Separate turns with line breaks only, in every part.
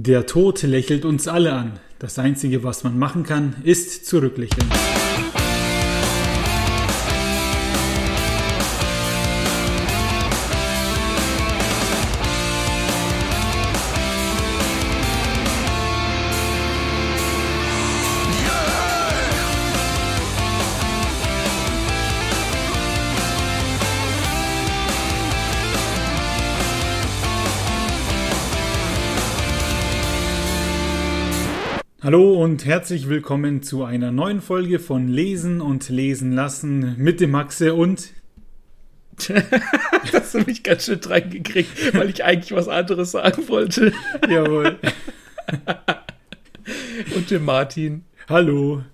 Der Tod lächelt uns alle an. Das Einzige, was man machen kann, ist zurücklächeln. Hallo und herzlich willkommen zu einer neuen Folge von Lesen und Lesen lassen mit dem Maxe und.
hast du mich ganz schön reingekriegt, weil ich eigentlich was anderes sagen wollte.
Jawohl.
und dem Martin.
Hallo.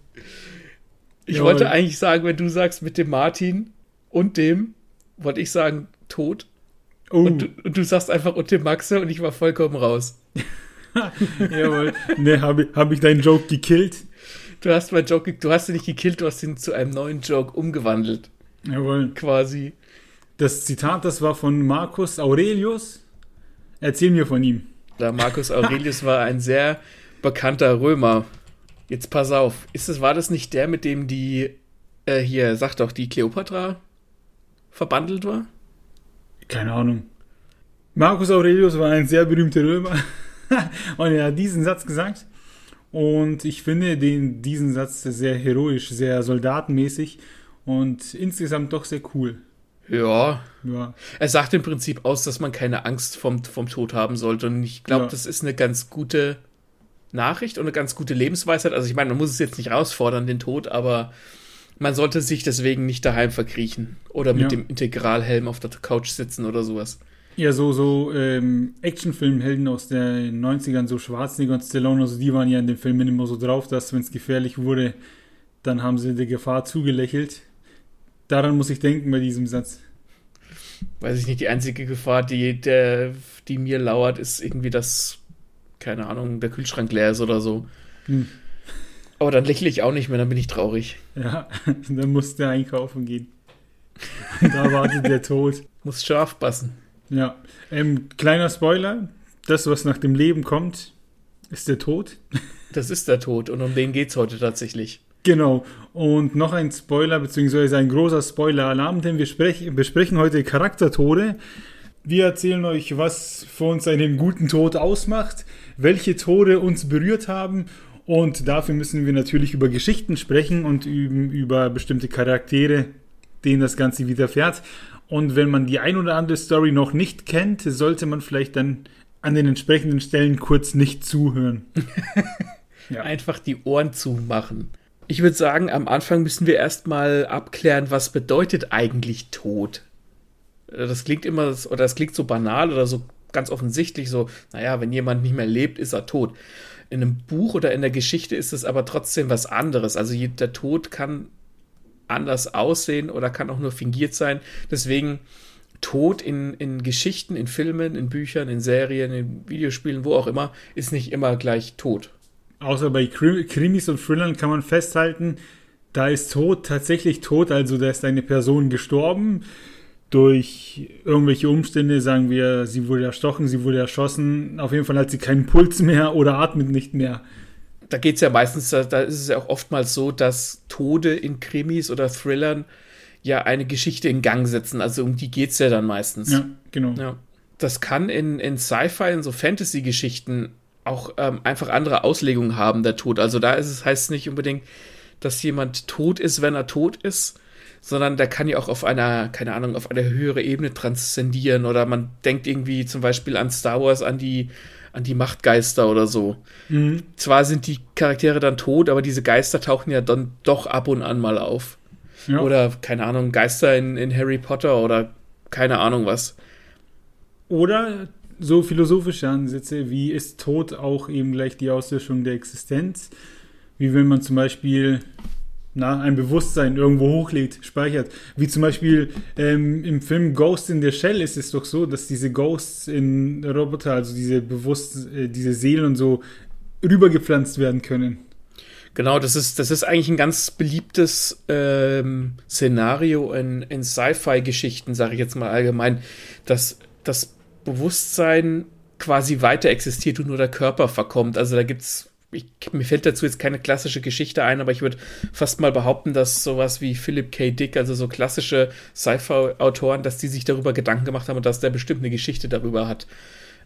Ich Jawohl. wollte eigentlich sagen, wenn du sagst mit dem Martin und dem, wollte ich sagen tot. Oh. Und, du, und du sagst einfach und dem Maxe und ich war vollkommen raus.
Jawohl. Ne, habe hab ich deinen Joke gekillt?
Du hast meinen Joke, du hast ihn nicht gekillt, du hast ihn zu einem neuen Joke umgewandelt.
Jawohl.
Quasi.
Das Zitat, das war von Marcus Aurelius. Erzähl mir von ihm.
Der Marcus Aurelius war ein sehr bekannter Römer. Jetzt pass auf. Ist es, war das nicht der, mit dem die, äh, hier, sag doch, die Kleopatra verbandelt war?
Keine Ahnung. Marcus Aurelius war ein sehr berühmter Römer. und er hat diesen Satz gesagt. Und ich finde den, diesen Satz sehr heroisch, sehr soldatenmäßig und insgesamt doch sehr cool.
Ja. ja. Er sagt im Prinzip aus, dass man keine Angst vom, vom Tod haben sollte. Und ich glaube, ja. das ist eine ganz gute Nachricht und eine ganz gute Lebensweisheit. Also ich meine, man muss es jetzt nicht herausfordern, den Tod, aber man sollte sich deswegen nicht daheim verkriechen oder mit ja. dem Integralhelm auf der Couch sitzen oder sowas.
Ja, so, so ähm, Actionfilmhelden aus den 90ern, so Schwarzenegger und Stallone, also die waren ja in den Filmen immer so drauf, dass wenn es gefährlich wurde, dann haben sie der Gefahr zugelächelt. Daran muss ich denken bei diesem Satz.
Weiß ich nicht, die einzige Gefahr, die, der, die mir lauert, ist irgendwie, dass, keine Ahnung, der Kühlschrank leer ist oder so. Hm. Aber dann lächle ich auch nicht mehr, dann bin ich traurig.
Ja, dann musst du einkaufen gehen. da wartet der Tod.
Muss scharf passen.
Ja, ähm, kleiner Spoiler: Das, was nach dem Leben kommt, ist der Tod.
Das ist der Tod und um den geht es heute tatsächlich.
Genau. Und noch ein Spoiler, beziehungsweise ein großer Spoiler-Alarm, denn wir besprechen heute Charaktertode. Wir erzählen euch, was für uns einen guten Tod ausmacht, welche Tode uns berührt haben und dafür müssen wir natürlich über Geschichten sprechen und über bestimmte Charaktere, denen das Ganze widerfährt. Und wenn man die ein oder andere Story noch nicht kennt, sollte man vielleicht dann an den entsprechenden Stellen kurz nicht zuhören.
ja. Einfach die Ohren zumachen. Ich würde sagen, am Anfang müssen wir erstmal abklären, was bedeutet eigentlich Tod? Das klingt immer, oder das klingt so banal oder so ganz offensichtlich so, naja, wenn jemand nicht mehr lebt, ist er tot. In einem Buch oder in der Geschichte ist es aber trotzdem was anderes. Also der Tod kann anders aussehen oder kann auch nur fingiert sein. Deswegen Tod in, in Geschichten, in Filmen, in Büchern, in Serien, in Videospielen, wo auch immer, ist nicht immer gleich tot.
Außer bei Krimis und Thrillern kann man festhalten, da ist Tod tatsächlich tot, also da ist eine Person gestorben durch irgendwelche Umstände, sagen wir, sie wurde erstochen, sie wurde erschossen, auf jeden Fall hat sie keinen Puls mehr oder atmet nicht mehr
da geht es ja meistens, da, da ist es ja auch oftmals so, dass Tode in Krimis oder Thrillern ja eine Geschichte in Gang setzen. Also um die geht es ja dann meistens.
Ja, genau.
Ja. Das kann in, in Sci-Fi, in so Fantasy-Geschichten auch ähm, einfach andere Auslegungen haben, der Tod. Also da ist es, heißt es nicht unbedingt, dass jemand tot ist, wenn er tot ist, sondern der kann ja auch auf einer, keine Ahnung, auf eine höhere Ebene transzendieren oder man denkt irgendwie zum Beispiel an Star Wars, an die an die Machtgeister oder so. Mhm. Zwar sind die Charaktere dann tot, aber diese Geister tauchen ja dann doch ab und an mal auf. Ja. Oder, keine Ahnung, Geister in, in Harry Potter oder keine Ahnung was.
Oder so philosophische Ansätze wie ist Tod auch eben gleich die Auslöschung der Existenz? Wie wenn man zum Beispiel na, ein Bewusstsein irgendwo hochlädt, speichert. Wie zum Beispiel ähm, im Film Ghost in the Shell ist es doch so, dass diese Ghosts in Roboter, also diese Bewusst, äh, diese Seelen und so, rübergepflanzt werden können.
Genau, das ist, das ist eigentlich ein ganz beliebtes ähm, Szenario in, in Sci-Fi-Geschichten, sage ich jetzt mal allgemein, dass das Bewusstsein quasi weiter existiert und nur der Körper verkommt. Also da gibt's ich, mir fällt dazu jetzt keine klassische Geschichte ein, aber ich würde fast mal behaupten, dass sowas wie Philip K. Dick, also so klassische Sci-Fi-Autoren, dass die sich darüber Gedanken gemacht haben und dass der bestimmt eine Geschichte darüber hat.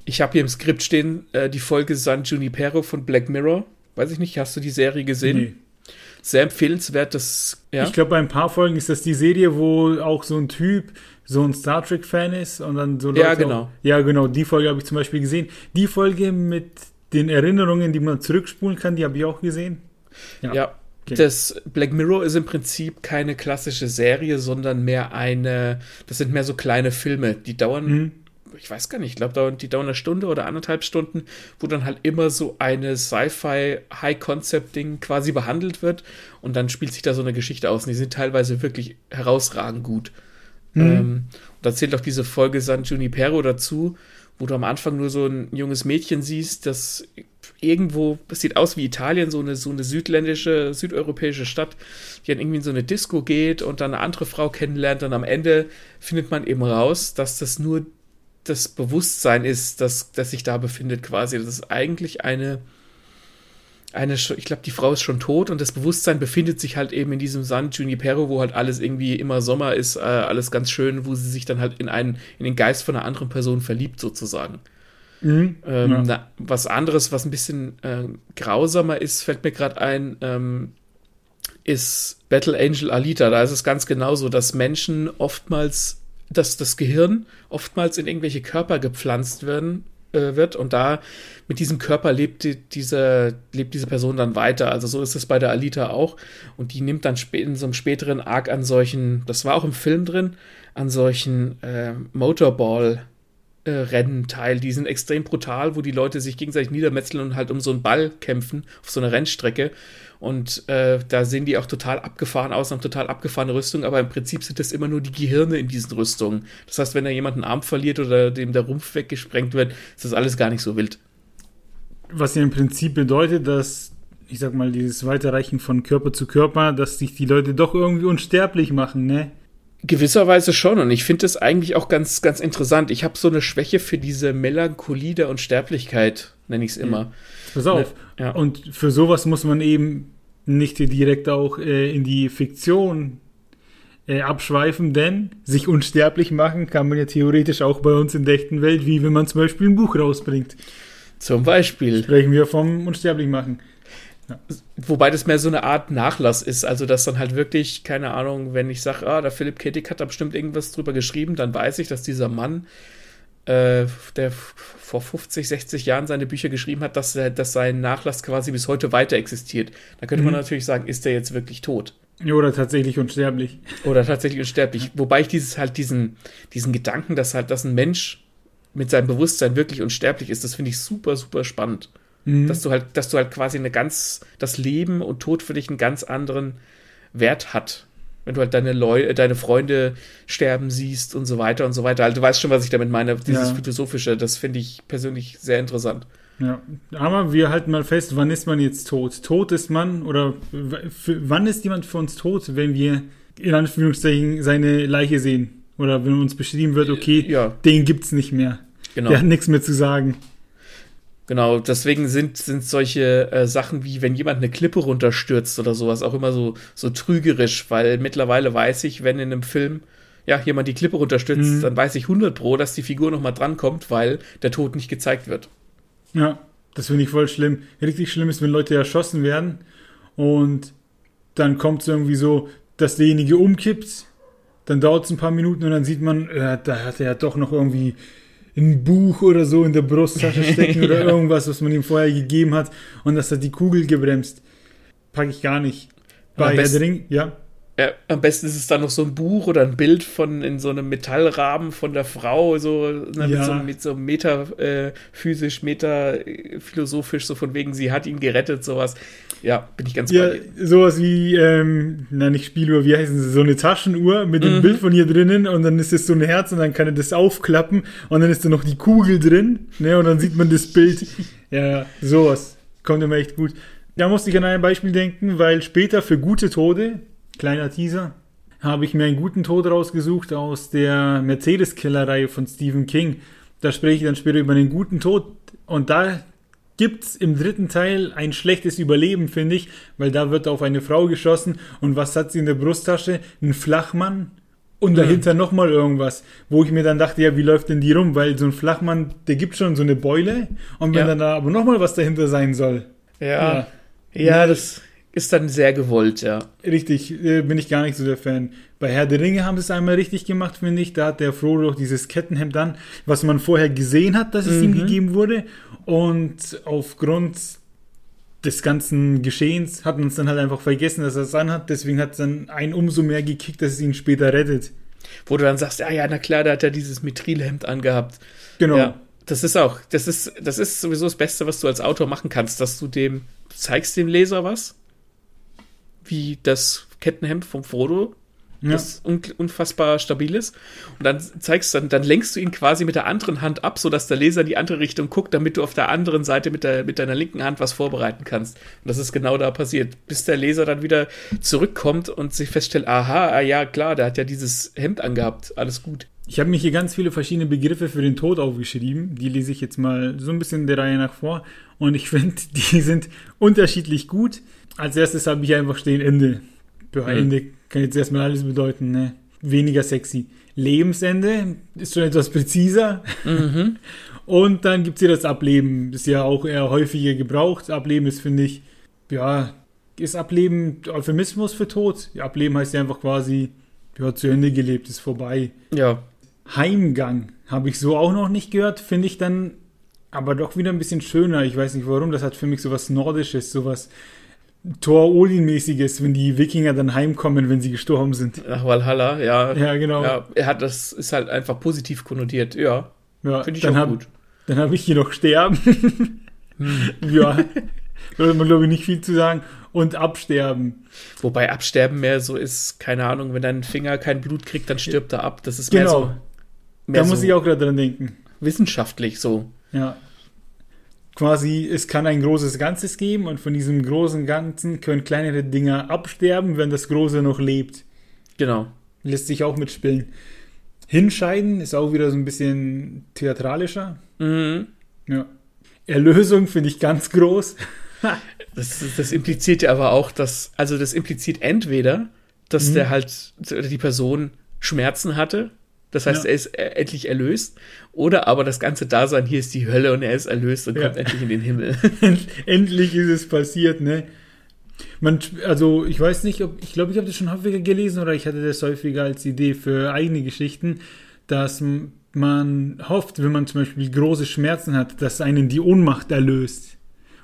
Ich habe hier im Skript stehen äh, die Folge San Junipero von Black Mirror. Weiß ich nicht, hast du die Serie gesehen? Nee. Sehr empfehlenswert. Das,
ja? Ich glaube, bei ein paar Folgen ist das die Serie, wo auch so ein Typ so ein Star Trek-Fan ist und dann so
Leute. Ja, genau.
Auch, ja, genau. Die Folge habe ich zum Beispiel gesehen. Die Folge mit den Erinnerungen, die man zurückspulen kann, die habe ich auch gesehen.
Ja. ja. Das Black Mirror ist im Prinzip keine klassische Serie, sondern mehr eine, das sind mehr so kleine Filme, die dauern, mhm. ich weiß gar nicht, ich glaube, die dauern eine Stunde oder anderthalb Stunden, wo dann halt immer so eine Sci-Fi High-Concept-Ding quasi behandelt wird und dann spielt sich da so eine Geschichte aus und die sind teilweise wirklich herausragend gut. Mhm. Ähm, und da zählt auch diese Folge San Junipero dazu, wo du am Anfang nur so ein junges Mädchen siehst, das irgendwo, das sieht aus wie Italien, so eine, so eine südländische, südeuropäische Stadt, die dann irgendwie in so eine Disco geht und dann eine andere Frau kennenlernt und am Ende findet man eben raus, dass das nur das Bewusstsein ist, das, das sich da befindet quasi. Das ist eigentlich eine eine, ich glaube, die Frau ist schon tot und das Bewusstsein befindet sich halt eben in diesem San Junipero, wo halt alles irgendwie immer Sommer ist, äh, alles ganz schön, wo sie sich dann halt in einen, in den Geist von einer anderen Person verliebt, sozusagen. Mhm, ähm, ja. na, was anderes, was ein bisschen äh, grausamer ist, fällt mir gerade ein, ähm, ist Battle Angel Alita. Da ist es ganz genauso, dass Menschen oftmals, dass das Gehirn oftmals in irgendwelche Körper gepflanzt werden äh, wird und da mit diesem Körper lebt die, diese, lebt diese Person dann weiter. Also so ist es bei der Alita auch. Und die nimmt dann in so einem späteren Arc an solchen, das war auch im Film drin, an solchen äh, Motorball- äh, Rennen teil. Die sind extrem brutal, wo die Leute sich gegenseitig niedermetzeln und halt um so einen Ball kämpfen auf so einer Rennstrecke. Und äh, da sehen die auch total abgefahren aus, haben total abgefahrene Rüstung, aber im Prinzip sind das immer nur die Gehirne in diesen Rüstungen. Das heißt, wenn da jemand einen Arm verliert oder dem der Rumpf weggesprengt wird, ist das alles gar nicht so wild.
Was ja im Prinzip bedeutet, dass, ich sag mal, dieses Weiterreichen von Körper zu Körper, dass sich die Leute doch irgendwie unsterblich machen, ne?
Gewisserweise schon. Und ich finde das eigentlich auch ganz, ganz interessant. Ich habe so eine Schwäche für diese Melancholie der Unsterblichkeit, nenne ich es immer. Ja.
Pass auf. Ne, ja. Und für sowas muss man eben nicht direkt auch äh, in die Fiktion äh, abschweifen, denn sich unsterblich machen kann man ja theoretisch auch bei uns in der echten Welt, wie wenn man zum Beispiel ein Buch rausbringt.
Zum Beispiel.
Sprechen wir vom unsterblich machen.
Ja. Wobei das mehr so eine Art Nachlass ist, also dass dann halt wirklich, keine Ahnung, wenn ich sage, ah, der Philipp Kettig hat da bestimmt irgendwas drüber geschrieben, dann weiß ich, dass dieser Mann, äh, der vor 50, 60 Jahren seine Bücher geschrieben hat, dass, dass sein Nachlass quasi bis heute weiter existiert. Da könnte mhm. man natürlich sagen, ist der jetzt wirklich tot?
Oder tatsächlich unsterblich.
Oder tatsächlich unsterblich. Wobei ich dieses halt diesen, diesen Gedanken, dass halt, dass ein Mensch mit seinem Bewusstsein wirklich unsterblich ist, das finde ich super, super spannend. Mhm. Dass du halt, dass du halt quasi eine ganz, das Leben und Tod für dich einen ganz anderen Wert hat. Wenn du halt deine Leute, deine Freunde sterben siehst und so weiter und so weiter. Also du weißt schon, was ich damit meine, dieses ja. Philosophische, das finde ich persönlich sehr interessant.
Ja, aber wir halten mal fest, wann ist man jetzt tot? Tot ist man oder wann ist jemand für uns tot, wenn wir in Anführungszeichen seine Leiche sehen? Oder wenn uns beschrieben wird, okay, ja. den gibt's nicht mehr. Genau. Der hat nichts mehr zu sagen.
Genau, deswegen sind, sind solche äh, Sachen wie, wenn jemand eine Klippe runterstürzt oder sowas, auch immer so, so trügerisch, weil mittlerweile weiß ich, wenn in einem Film ja, jemand die Klippe runterstürzt, mhm. dann weiß ich 100 Pro, dass die Figur nochmal drankommt, weil der Tod nicht gezeigt wird.
Ja, das finde ich voll schlimm. Richtig schlimm ist, wenn Leute erschossen werden und dann kommt es irgendwie so, dass derjenige umkippt, dann dauert es ein paar Minuten und dann sieht man, äh, da hat er ja doch noch irgendwie ein Buch oder so in der Brusttasche stecken oder ja. irgendwas, was man ihm vorher gegeben hat und das hat die Kugel gebremst. Packe ich gar nicht. Bei Herr ja.
Ja, am besten ist es dann noch so ein Buch oder ein Bild von in so einem Metallrahmen von der Frau, so, ne, ja. mit, so mit so metaphysisch, äh, metaphilosophisch, so von wegen, sie hat ihn gerettet, sowas. Ja, bin ich ganz
ja, bei dir. Sowas wie, ähm, na nicht Spieluhr, wie heißen sie, so eine Taschenuhr mit dem mhm. Bild von ihr drinnen und dann ist es so ein Herz und dann kann er das aufklappen und dann ist da noch die Kugel drin, ne, und dann sieht man das Bild. ja, sowas. Kommt immer echt gut. Da musste ich an ein Beispiel denken, weil später für gute Tode, kleiner Teaser, habe ich mir einen guten Tod rausgesucht aus der Mercedes-Killer-Reihe von Stephen King. Da spreche ich dann später über den guten Tod. Und da gibt es im dritten Teil ein schlechtes Überleben, finde ich, weil da wird auf eine Frau geschossen und was hat sie in der Brusttasche? Ein Flachmann und dahinter mhm. nochmal irgendwas, wo ich mir dann dachte, ja, wie läuft denn die rum? Weil so ein Flachmann, der gibt schon so eine Beule und wenn ja. dann da aber nochmal was dahinter sein soll.
Ja. Ja, ja das ist dann sehr gewollt, ja.
Richtig, äh, bin ich gar nicht so der Fan. Bei Herr der Ringe haben sie es einmal richtig gemacht, finde ich. Da hat der Frodo dieses Kettenhemd an, was man vorher gesehen hat, dass es mhm. ihm gegeben wurde. Und aufgrund des ganzen Geschehens hat man es dann halt einfach vergessen, dass er es anhat. Deswegen hat es dann ein umso mehr gekickt, dass es ihn später rettet.
Wo du dann sagst, ja, ja, na klar, da hat er dieses Mithrilhemd angehabt.
Genau.
Ja, das ist auch, das ist, das ist sowieso das Beste, was du als Autor machen kannst, dass du dem, zeigst dem Leser was wie das Kettenhemd vom Frodo, ja. das un unfassbar stabil ist. Und dann zeigst dann, dann lenkst du ihn quasi mit der anderen Hand ab, sodass der Leser die andere Richtung guckt, damit du auf der anderen Seite mit, der, mit deiner linken Hand was vorbereiten kannst. Und das ist genau da passiert. Bis der Leser dann wieder zurückkommt und sich feststellt, aha, ah ja, klar, der hat ja dieses Hemd angehabt, alles gut.
Ich habe mir hier ganz viele verschiedene Begriffe für den Tod aufgeschrieben. Die lese ich jetzt mal so ein bisschen der Reihe nach vor. Und ich finde, die sind unterschiedlich gut. Als erstes habe ich einfach stehen Ende. Ja. Ende kann jetzt erstmal alles bedeuten, ne? Weniger sexy. Lebensende ist schon etwas präziser. Mhm. Und dann gibt es hier das Ableben. Das ist ja auch eher häufiger gebraucht. Ableben ist, finde ich, ja, ist Ableben Euphemismus für Tod? Ableben heißt ja einfach quasi, ja, zu Ende gelebt, ist vorbei.
Ja.
Heimgang habe ich so auch noch nicht gehört, finde ich dann aber doch wieder ein bisschen schöner. Ich weiß nicht warum, das hat für mich so was Nordisches, sowas Thor Odin-mäßiges, wenn die Wikinger dann heimkommen, wenn sie gestorben sind.
Ach, Valhalla, ja.
Ja, genau.
Ja, er hat das ist halt einfach positiv konnotiert, ja.
Ja, finde ich dann auch hab, gut. Dann habe ich hier noch Sterben. hm. Ja, hat man glaube ich nicht viel zu sagen. Und Absterben.
Wobei Absterben mehr so ist, keine Ahnung, wenn dein Finger kein Blut kriegt, dann stirbt er ab. Das ist mehr genau. so.
Mehr da muss ich auch gerade dran denken.
Wissenschaftlich so.
Ja quasi, es kann ein großes Ganzes geben und von diesem großen Ganzen können kleinere Dinger absterben, wenn das große noch lebt.
Genau.
Lässt sich auch mitspielen. Hinscheiden ist auch wieder so ein bisschen theatralischer.
Mhm.
Ja. Erlösung finde ich ganz groß.
das, das impliziert ja aber auch, dass, also das impliziert entweder, dass mhm. der halt, die Person Schmerzen hatte das heißt, ja. er ist äh, endlich erlöst. Oder aber das ganze Dasein hier ist die Hölle und er ist erlöst und ja. kommt endlich in den Himmel.
endlich ist es passiert, ne? Man, also ich weiß nicht, ob ich glaube, ich habe das schon häufiger gelesen oder ich hatte das häufiger als Idee für eigene Geschichten, dass man hofft, wenn man zum Beispiel große Schmerzen hat, dass einen die Ohnmacht erlöst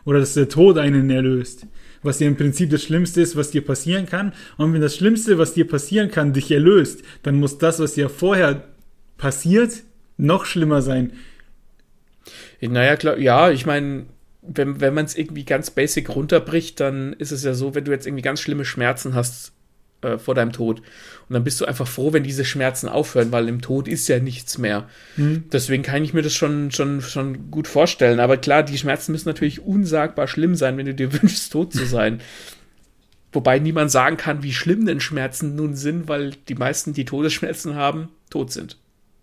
oder dass der Tod einen erlöst was ja im Prinzip das Schlimmste ist, was dir passieren kann. Und wenn das Schlimmste, was dir passieren kann, dich erlöst, dann muss das, was dir vorher passiert, noch schlimmer sein.
Naja, klar, ja, ich meine, wenn, wenn man es irgendwie ganz basic runterbricht, dann ist es ja so, wenn du jetzt irgendwie ganz schlimme Schmerzen hast, äh, vor deinem Tod. Und dann bist du einfach froh, wenn diese Schmerzen aufhören, weil im Tod ist ja nichts mehr. Mhm. Deswegen kann ich mir das schon, schon, schon gut vorstellen. Aber klar, die Schmerzen müssen natürlich unsagbar schlimm sein, wenn du dir wünschst, tot zu sein. Wobei niemand sagen kann, wie schlimm denn Schmerzen nun sind, weil die meisten, die Todesschmerzen haben, tot sind.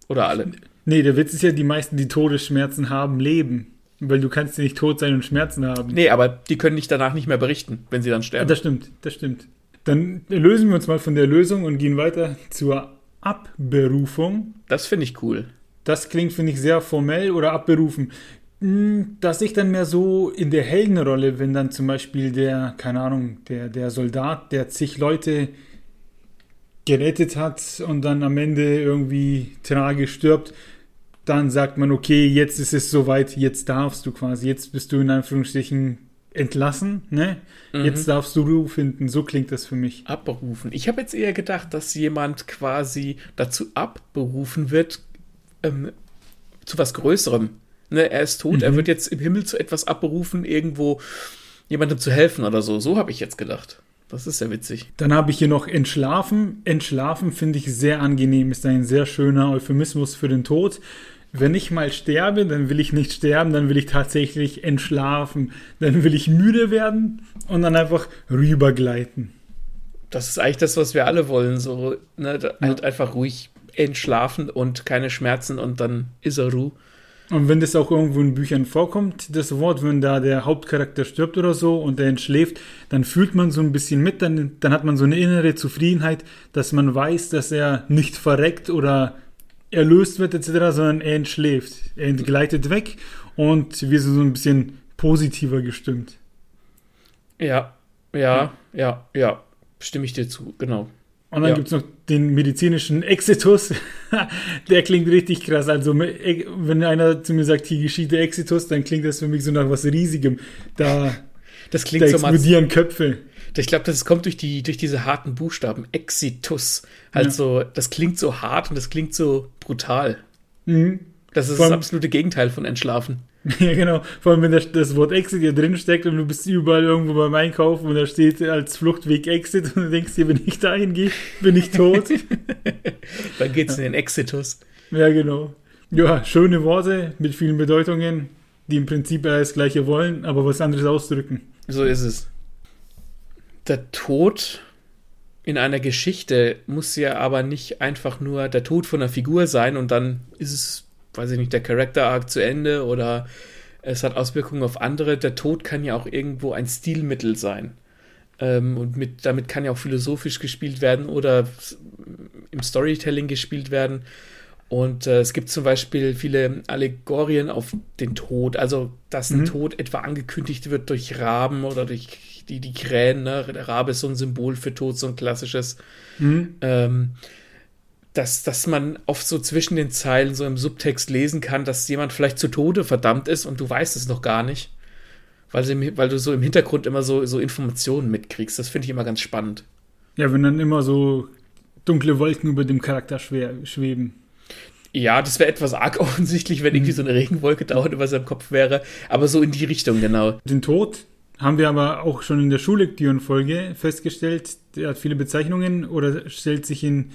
Oder alle.
Nee, der Witz ist ja, die meisten, die Todesschmerzen haben, leben. Weil du kannst ja nicht tot sein und Schmerzen haben.
Nee, aber die können dich danach nicht mehr berichten, wenn sie dann sterben.
Das stimmt, das stimmt. Dann lösen wir uns mal von der Lösung und gehen weiter zur Abberufung.
Das finde ich cool.
Das klingt, finde ich, sehr formell oder abberufen. Hm, dass ich dann mehr so in der Heldenrolle, wenn dann zum Beispiel der, keine Ahnung, der, der Soldat, der zig Leute gerettet hat und dann am Ende irgendwie tragisch stirbt, dann sagt man, okay, jetzt ist es soweit, jetzt darfst du quasi, jetzt bist du in Anführungsstrichen entlassen, ne? Mhm. Jetzt darfst du Ruhe finden. So klingt das für mich.
Abberufen. Ich habe jetzt eher gedacht, dass jemand quasi dazu abberufen wird, ähm, zu was Größerem. Ne? Er ist tot, mhm. er wird jetzt im Himmel zu etwas abberufen, irgendwo jemandem zu helfen oder so. So habe ich jetzt gedacht. Das ist sehr witzig.
Dann habe ich hier noch entschlafen. Entschlafen finde ich sehr angenehm, ist ein sehr schöner Euphemismus für den Tod wenn ich mal sterbe, dann will ich nicht sterben, dann will ich tatsächlich entschlafen. Dann will ich müde werden und dann einfach rübergleiten.
Das ist eigentlich das, was wir alle wollen. So, ne, halt einfach ruhig entschlafen und keine Schmerzen und dann ist er Ruhe.
Und wenn das auch irgendwo in Büchern vorkommt, das Wort, wenn da der Hauptcharakter stirbt oder so und er entschläft, dann fühlt man so ein bisschen mit, dann, dann hat man so eine innere Zufriedenheit, dass man weiß, dass er nicht verreckt oder erlöst wird etc., sondern er entschläft. Er entgleitet weg und wir sind so ein bisschen positiver gestimmt.
Ja, ja, ja, ja, stimme ich dir zu, genau.
Und dann ja. gibt es noch den medizinischen Exitus. der klingt richtig krass. Also, wenn einer zu mir sagt, hier geschieht der Exitus, dann klingt das für mich so nach was Riesigem. Da,
das klingt
da
so
explodieren Köpfe.
Ich glaube, das kommt durch, die, durch diese harten Buchstaben. Exitus. Also, ja. das klingt so hart und das klingt so brutal. Mhm. Das ist das absolute Gegenteil von Entschlafen.
Ja, genau. Vor allem, wenn das, das Wort Exit hier drin steckt und du bist überall irgendwo beim Einkaufen und da steht als Fluchtweg Exit und du denkst dir, wenn ich da hingehe, bin ich tot.
Dann geht's in den Exitus.
Ja, genau. Ja, schöne Worte mit vielen Bedeutungen, die im Prinzip das Gleiche wollen, aber was anderes ausdrücken.
So ist es. Der Tod in einer Geschichte muss ja aber nicht einfach nur der Tod von einer Figur sein und dann ist es weiß ich nicht, der Character Arc zu Ende oder es hat Auswirkungen auf andere. Der Tod kann ja auch irgendwo ein Stilmittel sein. Ähm, und mit, damit kann ja auch philosophisch gespielt werden oder im Storytelling gespielt werden. Und äh, es gibt zum Beispiel viele Allegorien auf den Tod, also dass ein mhm. Tod etwa angekündigt wird durch Raben oder durch die, die Krähen. Ne? Der Rabe ist so ein Symbol für Tod, so ein klassisches. Mhm. Ähm, dass, dass man oft so zwischen den Zeilen so im Subtext lesen kann, dass jemand vielleicht zu Tode verdammt ist und du weißt es noch gar nicht. Weil, sie, weil du so im Hintergrund immer so, so Informationen mitkriegst. Das finde ich immer ganz spannend.
Ja, wenn dann immer so dunkle Wolken über dem Charakter schwer, schweben.
Ja, das wäre etwas arg offensichtlich, wenn irgendwie mhm. so eine Regenwolke dauernd über seinem Kopf wäre. Aber so in die Richtung, genau.
Den Tod haben wir aber auch schon in der Schullektürenfolge festgestellt. Der hat viele Bezeichnungen oder stellt sich in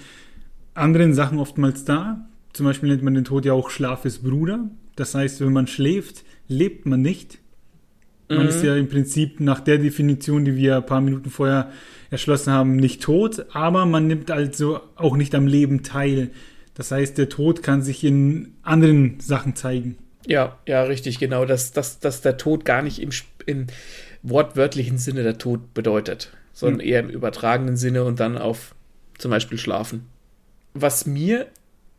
anderen Sachen oftmals da. Zum Beispiel nennt man den Tod ja auch Schlaf ist Bruder. Das heißt, wenn man schläft, lebt man nicht. Man mhm. ist ja im Prinzip nach der Definition, die wir ein paar Minuten vorher erschlossen haben, nicht tot, aber man nimmt also auch nicht am Leben teil. Das heißt, der Tod kann sich in anderen Sachen zeigen.
Ja, ja, richtig, genau. Dass, dass, dass der Tod gar nicht im, im wortwörtlichen Sinne der Tod bedeutet, sondern mhm. eher im übertragenen Sinne und dann auf zum Beispiel Schlafen was mir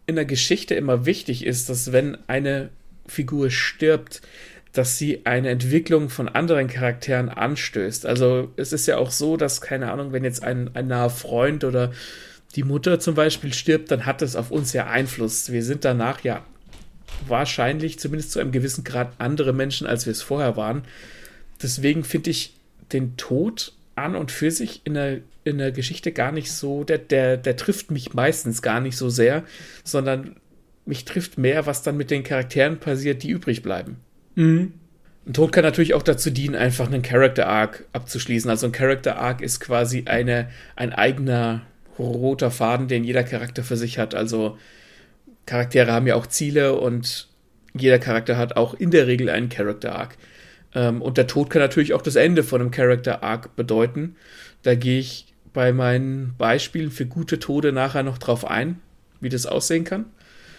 in der Geschichte immer wichtig ist, dass wenn eine Figur stirbt, dass sie eine Entwicklung von anderen Charakteren anstößt. Also es ist ja auch so, dass, keine Ahnung, wenn jetzt ein, ein naher Freund oder die Mutter zum Beispiel stirbt, dann hat das auf uns ja Einfluss. Wir sind danach ja wahrscheinlich, zumindest zu einem gewissen Grad, andere Menschen, als wir es vorher waren. Deswegen finde ich den Tod an und für sich in der, in der Geschichte gar nicht so, der, der, der trifft mich meistens gar nicht so sehr, sondern mich trifft mehr, was dann mit den Charakteren passiert, die übrig bleiben. Mhm. Ein Tod kann natürlich auch dazu dienen, einfach einen Character Arc abzuschließen. Also ein Character Arc ist quasi eine, ein eigener roter Faden, den jeder Charakter für sich hat. Also Charaktere haben ja auch Ziele und jeder Charakter hat auch in der Regel einen Character Arc. Ähm, und der Tod kann natürlich auch das Ende von einem Character Arc bedeuten. Da gehe ich bei meinen Beispielen für gute Tode nachher noch drauf ein, wie das aussehen kann.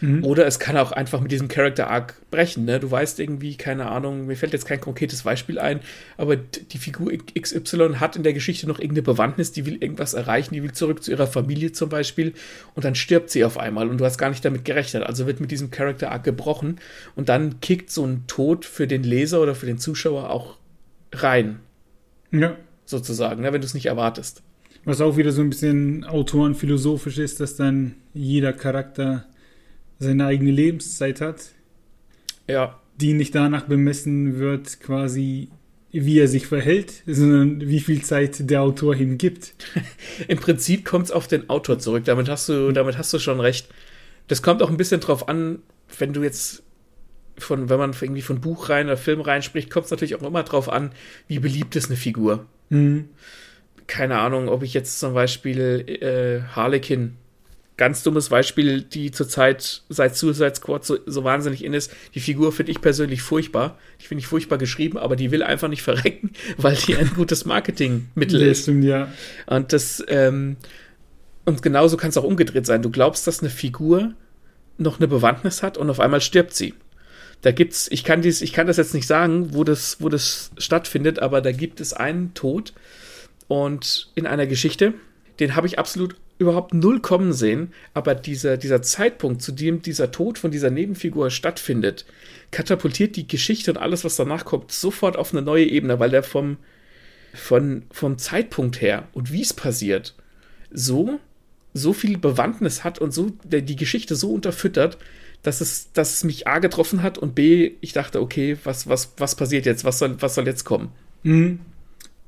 Mhm. Oder es kann auch einfach mit diesem Character Arc brechen. Ne? Du weißt irgendwie, keine Ahnung, mir fällt jetzt kein konkretes Beispiel ein, aber die Figur XY hat in der Geschichte noch irgendeine Bewandtnis, die will irgendwas erreichen, die will zurück zu ihrer Familie zum Beispiel und dann stirbt sie auf einmal und du hast gar nicht damit gerechnet. Also wird mit diesem Character Arc gebrochen und dann kickt so ein Tod für den Leser oder für den Zuschauer auch rein. Ja. Sozusagen, ne? wenn du es nicht erwartest.
Was auch wieder so ein bisschen autorenphilosophisch ist, dass dann jeder Charakter seine eigene Lebenszeit hat.
Ja.
Die nicht danach bemessen wird, quasi, wie er sich verhält, sondern wie viel Zeit der Autor ihm gibt.
Im Prinzip kommt es auf den Autor zurück. Damit hast du, damit hast du schon recht. Das kommt auch ein bisschen drauf an, wenn du jetzt von, wenn man irgendwie von Buch rein oder Film rein spricht, kommt es natürlich auch immer drauf an, wie beliebt ist eine Figur. Mhm. Keine Ahnung, ob ich jetzt zum Beispiel äh, Harlequin ganz dummes Beispiel, die zurzeit seit Suicide Squad so, so wahnsinnig in ist. Die Figur finde ich persönlich furchtbar. Die finde ich furchtbar geschrieben, aber die will einfach nicht verrecken, weil die ein gutes Marketingmittel ist.
Stimmt, ja.
Und das, ähm, und genauso kann es auch umgedreht sein. Du glaubst, dass eine Figur noch eine Bewandtnis hat und auf einmal stirbt sie. Da gibt's, ich kann dies, ich kann das jetzt nicht sagen, wo das, wo das stattfindet, aber da gibt es einen Tod und in einer Geschichte, den habe ich absolut überhaupt null kommen sehen, aber dieser, dieser Zeitpunkt, zu dem dieser Tod von dieser Nebenfigur stattfindet, katapultiert die Geschichte und alles, was danach kommt, sofort auf eine neue Ebene, weil der vom, von, vom Zeitpunkt her und wie es passiert, so, so viel Bewandtnis hat und so die Geschichte so unterfüttert, dass es, dass es mich A getroffen hat und B, ich dachte, okay, was, was, was passiert jetzt? Was soll, was soll jetzt kommen?
Mhm.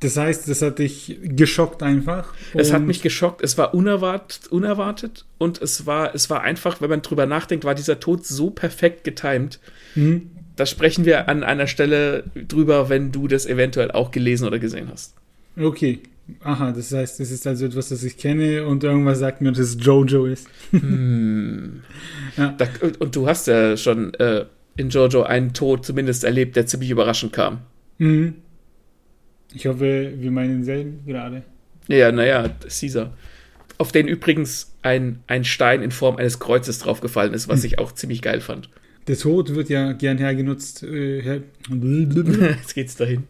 Das heißt, das hat dich geschockt einfach.
Es hat mich geschockt. Es war unerwartet, unerwartet und es war, es war einfach, wenn man drüber nachdenkt, war dieser Tod so perfekt getimt. Mhm. Da sprechen wir an einer Stelle drüber, wenn du das eventuell auch gelesen oder gesehen hast.
Okay. Aha, das heißt, es ist also etwas, das ich kenne und irgendwas sagt mir, dass es Jojo ist.
hm. ja. da, und du hast ja schon äh, in Jojo einen Tod zumindest erlebt, der ziemlich überraschend kam. Mhm.
Ich hoffe, wir meinen denselben gerade.
Ja, naja, Caesar. Auf den übrigens ein, ein Stein in Form eines Kreuzes draufgefallen ist, was hm. ich auch ziemlich geil fand.
Der Tod wird ja gern hergenutzt. Äh, her
Jetzt geht's dahin.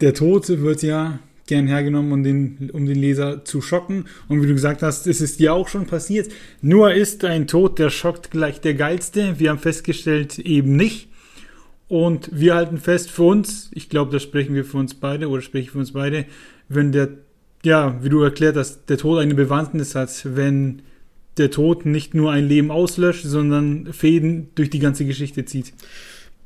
Der Tod wird ja gern hergenommen, um den, um den Leser zu schocken. Und wie du gesagt hast, es ist dir auch schon passiert. Nur ist ein Tod, der schockt gleich der geilste. Wir haben festgestellt, eben nicht. Und wir halten fest für uns, ich glaube, da sprechen wir für uns beide oder spreche ich für uns beide, wenn der, ja, wie du erklärt hast, der Tod eine Bewandtnis hat, wenn der Tod nicht nur ein Leben auslöscht, sondern Fäden durch die ganze Geschichte zieht.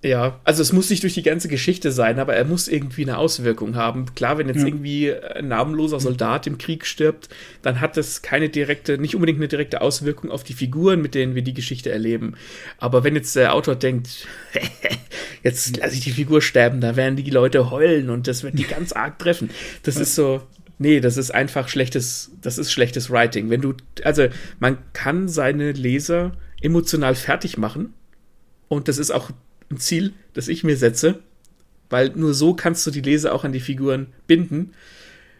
Ja, also es muss nicht durch die ganze Geschichte sein, aber er muss irgendwie eine Auswirkung haben. Klar, wenn jetzt ja. irgendwie ein namenloser Soldat im Krieg stirbt, dann hat das keine direkte, nicht unbedingt eine direkte Auswirkung auf die Figuren, mit denen wir die Geschichte erleben. Aber wenn jetzt der Autor denkt, jetzt lasse ich die Figur sterben, da werden die Leute heulen und das wird die ganz arg treffen. Das ist so, nee, das ist einfach schlechtes, das ist schlechtes Writing. Wenn du, also man kann seine Leser emotional fertig machen und das ist auch ein Ziel, das ich mir setze, weil nur so kannst du die Leser auch an die Figuren binden.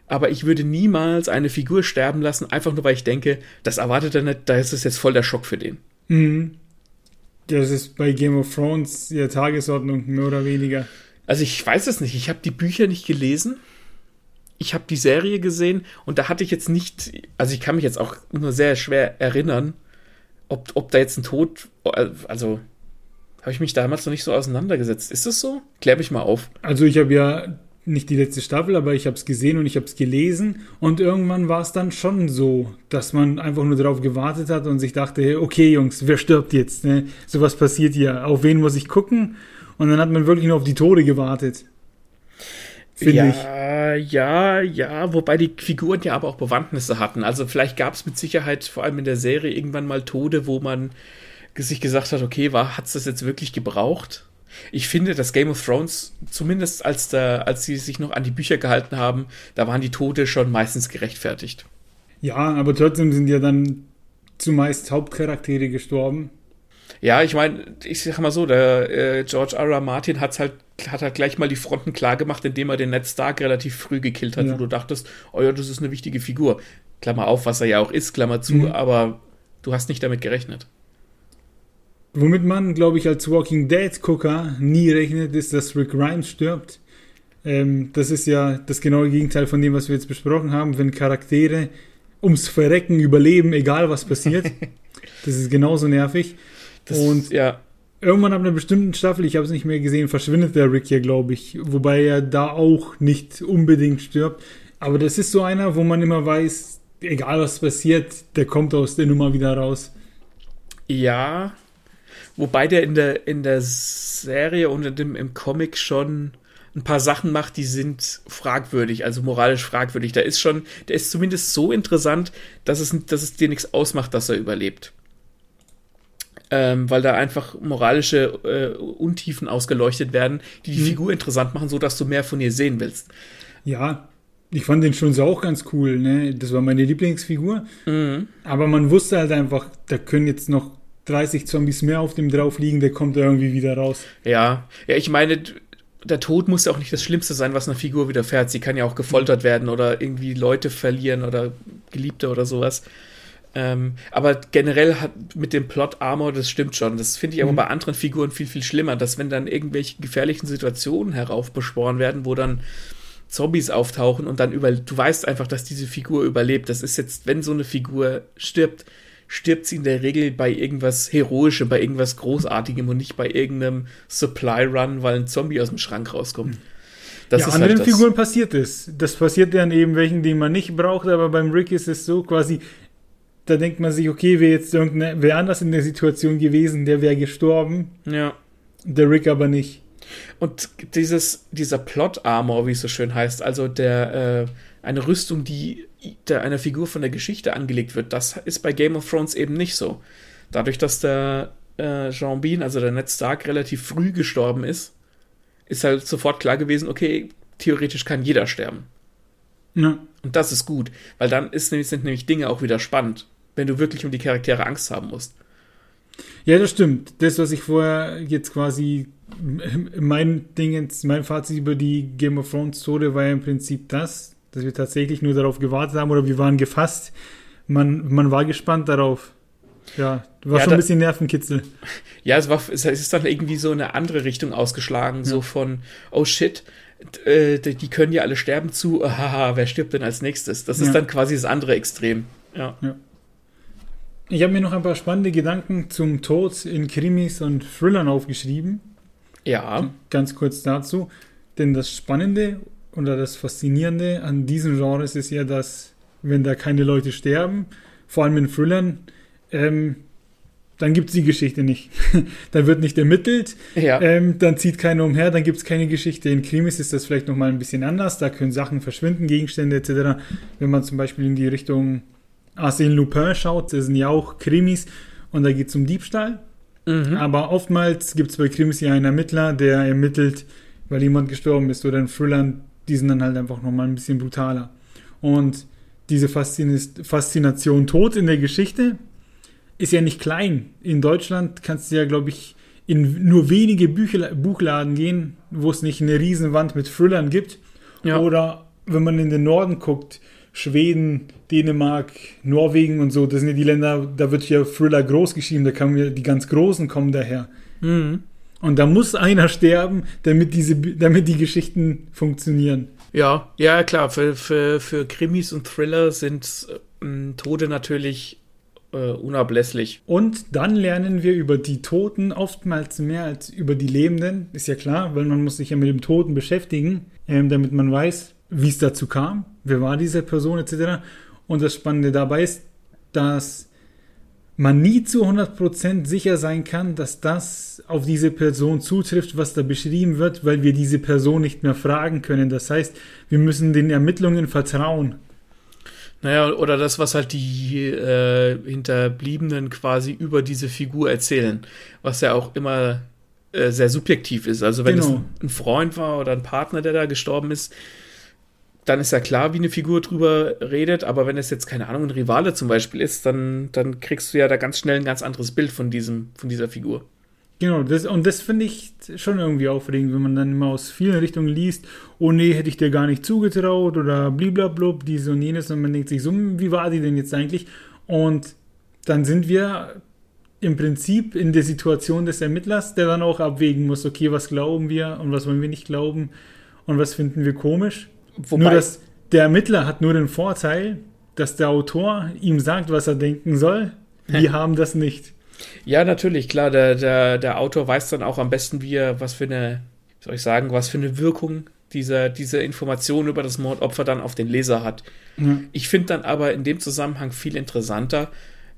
Aber ich würde niemals eine Figur sterben lassen, einfach nur weil ich denke, das erwartet er nicht, da ist es jetzt voll der Schock für den. Mhm.
Das ist bei Game of Thrones ja Tagesordnung, mehr oder weniger.
Also ich weiß es nicht. Ich habe die Bücher nicht gelesen. Ich habe die Serie gesehen und da hatte ich jetzt nicht, also ich kann mich jetzt auch nur sehr schwer erinnern, ob, ob da jetzt ein Tod, also habe ich mich damals noch nicht so auseinandergesetzt. Ist das so? Klär mich mal auf.
Also ich habe ja nicht die letzte Staffel, aber ich habe es gesehen und ich habe es gelesen und irgendwann war es dann schon so, dass man einfach nur darauf gewartet hat und sich dachte, okay Jungs, wer stirbt jetzt? Ne? Sowas passiert hier. Auf wen muss ich gucken? Und dann hat man wirklich nur auf die Tode gewartet.
Ja, ich. ja, ja, wobei die Figuren ja aber auch Bewandtnisse hatten. Also vielleicht gab es mit Sicherheit vor allem in der Serie irgendwann mal Tode, wo man sich gesagt hat, okay, hat es das jetzt wirklich gebraucht? Ich finde, dass Game of Thrones, zumindest als, da, als sie sich noch an die Bücher gehalten haben, da waren die Tode schon meistens gerechtfertigt.
Ja, aber trotzdem sind ja dann zumeist Hauptcharaktere gestorben.
Ja, ich meine, ich sag mal so, der äh, George R. R. Martin hat's halt, hat halt gleich mal die Fronten klar gemacht, indem er den Ned Stark relativ früh gekillt hat, ja. wo du dachtest, oh ja, das ist eine wichtige Figur. Klammer auf, was er ja auch ist, Klammer zu, mhm. aber du hast nicht damit gerechnet.
Womit man, glaube ich, als Walking Dead-Gucker nie rechnet, ist, dass Rick Grimes stirbt. Ähm, das ist ja das genaue Gegenteil von dem, was wir jetzt besprochen haben, wenn Charaktere ums Verrecken überleben, egal was passiert. das ist genauso nervig. Das, Und ja. irgendwann ab einer bestimmten Staffel, ich habe es nicht mehr gesehen, verschwindet der Rick ja, glaube ich. Wobei er da auch nicht unbedingt stirbt. Aber das ist so einer, wo man immer weiß, egal was passiert, der kommt aus der Nummer wieder raus.
Ja, Wobei der in der, in der Serie und in dem, im Comic schon ein paar Sachen macht, die sind fragwürdig, also moralisch fragwürdig. Da ist schon, der ist zumindest so interessant, dass es, dass es dir nichts ausmacht, dass er überlebt. Ähm, weil da einfach moralische äh, Untiefen ausgeleuchtet werden, die die mhm. Figur interessant machen, sodass du mehr von ihr sehen willst.
Ja, ich fand den schon so auch ganz cool, ne? Das war meine Lieblingsfigur. Mhm. Aber man wusste halt einfach, da können jetzt noch 30 Zombies mehr auf dem drauf liegen, der kommt irgendwie wieder raus.
Ja, ja, ich meine, der Tod muss ja auch nicht das Schlimmste sein, was einer Figur widerfährt. Sie kann ja auch gefoltert werden oder irgendwie Leute verlieren oder Geliebte oder sowas. Ähm, aber generell hat mit dem Plot Armor, das stimmt schon. Das finde ich aber mhm. bei anderen Figuren viel, viel schlimmer, dass wenn dann irgendwelche gefährlichen Situationen heraufbeschworen werden, wo dann Zombies auftauchen und dann über, du weißt einfach, dass diese Figur überlebt. Das ist jetzt, wenn so eine Figur stirbt, stirbt sie in der Regel bei irgendwas Heroischem, bei irgendwas Großartigem und nicht bei irgendeinem Supply Run, weil ein Zombie aus dem Schrank rauskommt.
Das ja, anderen halt Figuren passiert es. Das passiert dann eben welchen, die man nicht braucht, aber beim Rick ist es so quasi, da denkt man sich, okay, wäre jetzt irgendeine, wäre anders in der Situation gewesen, der wäre gestorben.
Ja.
Der Rick aber nicht.
Und dieses, dieser Plot-Armor, wie es so schön heißt, also der, äh, eine Rüstung, die der einer Figur von der Geschichte angelegt wird, das ist bei Game of Thrones eben nicht so. Dadurch, dass der äh, Jean Bean, also der Ned Stark, relativ früh gestorben ist, ist halt sofort klar gewesen, okay, theoretisch kann jeder sterben. Ja. Und das ist gut, weil dann ist, sind nämlich Dinge auch wieder spannend, wenn du wirklich um die Charaktere Angst haben musst.
Ja, das stimmt. Das, was ich vorher jetzt quasi mein Ding, mein Fazit über die Game of Thrones Tode war ja im Prinzip das, dass wir tatsächlich nur darauf gewartet haben oder wir waren gefasst. Man, man war gespannt darauf. Ja, war ja, schon ein bisschen Nervenkitzel.
Ja, es war, es ist dann irgendwie so eine andere Richtung ausgeschlagen, ja. so von, oh shit, äh, die können ja alle sterben zu, haha, wer stirbt denn als nächstes? Das ist ja. dann quasi das andere Extrem. Ja. ja.
Ich habe mir noch ein paar spannende Gedanken zum Tod in Krimis und Thrillern aufgeschrieben.
Ja.
Ganz kurz dazu. Denn das Spannende oder das Faszinierende an diesem Genre ist ja, dass, wenn da keine Leute sterben, vor allem in Thrillern, ähm, dann gibt es die Geschichte nicht. dann wird nicht ermittelt, ja. ähm, dann zieht keiner umher, dann gibt es keine Geschichte. In Krimis ist das vielleicht nochmal ein bisschen anders, da können Sachen verschwinden, Gegenstände etc. Wenn man zum Beispiel in die Richtung Arsène Lupin schaut, das sind ja auch Krimis und da geht es um Diebstahl. Mhm. Aber oftmals gibt es bei Krimis ja einen Ermittler, der ermittelt, weil jemand gestorben ist. Oder in Thrillern, die sind dann halt einfach nochmal ein bisschen brutaler. Und diese Faszination Tod in der Geschichte ist ja nicht klein. In Deutschland kannst du ja, glaube ich, in nur wenige Bücher, Buchladen gehen, wo es nicht eine Riesenwand mit Thrillern gibt. Ja. Oder wenn man in den Norden guckt, Schweden, Dänemark, Norwegen und so, das sind ja die Länder, da wird ja Thriller groß geschrieben, da kommen ja, die ganz Großen kommen daher. Mhm. Und da muss einer sterben, damit, diese, damit die Geschichten funktionieren.
Ja, ja, klar. Für, für, für Krimis und Thriller sind äh, Tode natürlich äh, unablässlich.
Und dann lernen wir über die Toten oftmals mehr als über die Lebenden. Ist ja klar, weil man muss sich ja mit dem Toten beschäftigen, ähm, damit man weiß, wie es dazu kam, wer war diese Person etc. Und das Spannende dabei ist, dass man nie zu 100% sicher sein kann, dass das auf diese Person zutrifft, was da beschrieben wird, weil wir diese Person nicht mehr fragen können. Das heißt, wir müssen den Ermittlungen vertrauen.
Naja, oder das, was halt die äh, Hinterbliebenen quasi über diese Figur erzählen, was ja auch immer äh, sehr subjektiv ist. Also wenn genau. es ein Freund war oder ein Partner, der da gestorben ist, dann ist ja klar, wie eine Figur drüber redet, aber wenn es jetzt, keine Ahnung, ein Rivale zum Beispiel ist, dann, dann kriegst du ja da ganz schnell ein ganz anderes Bild von, diesem, von dieser Figur.
Genau, das, und das finde ich schon irgendwie aufregend, wenn man dann immer aus vielen Richtungen liest, oh nee, hätte ich dir gar nicht zugetraut oder bliblablub, dies und jenes und man denkt sich so, wie war die denn jetzt eigentlich? Und dann sind wir im Prinzip in der Situation des Ermittlers, der dann auch abwägen muss, okay, was glauben wir und was wollen wir nicht glauben und was finden wir komisch. Wobei, nur, dass der Ermittler hat nur den Vorteil, dass der Autor ihm sagt, was er denken soll. Wir haben das nicht.
Ja, natürlich, klar. Der, der, der Autor weiß dann auch am besten, wie er, was für eine, soll ich sagen, was für eine Wirkung dieser, diese Information über das Mordopfer dann auf den Leser hat. Ja. Ich finde dann aber in dem Zusammenhang viel interessanter,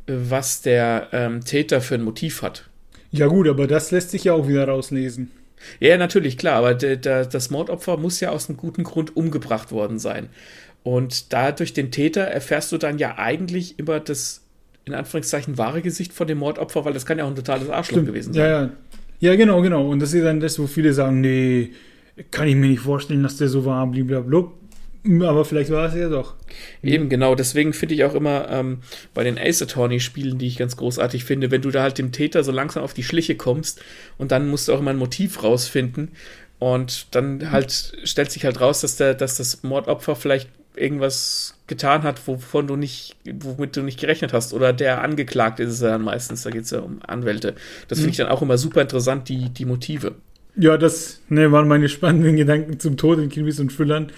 was der ähm, Täter für ein Motiv hat.
Ja, gut, aber das lässt sich ja auch wieder rauslesen.
Ja, natürlich, klar, aber das Mordopfer muss ja aus einem guten Grund umgebracht worden sein. Und dadurch den Täter erfährst du dann ja eigentlich immer das, in Anführungszeichen, wahre Gesicht von dem Mordopfer, weil das kann ja auch ein totales Arschloch Stimmt. gewesen sein.
Ja, ja. Ja, genau, genau. Und das ist dann das, wo viele sagen, nee, kann ich mir nicht vorstellen, dass der so war, blablabla. Aber vielleicht war es ja doch.
Eben, genau. Deswegen finde ich auch immer ähm, bei den Ace Attorney-Spielen, die ich ganz großartig finde, wenn du da halt dem Täter so langsam auf die Schliche kommst und dann musst du auch immer ein Motiv rausfinden. Und dann halt stellt sich halt raus, dass, der, dass das Mordopfer vielleicht irgendwas getan hat, wovon du nicht, womit du nicht gerechnet hast. Oder der angeklagt ist es ja dann meistens, da geht es ja um Anwälte. Das finde ich dann auch immer super interessant, die, die Motive.
Ja, das ne, waren meine spannenden Gedanken zum Tod in Krimis und Thrillern.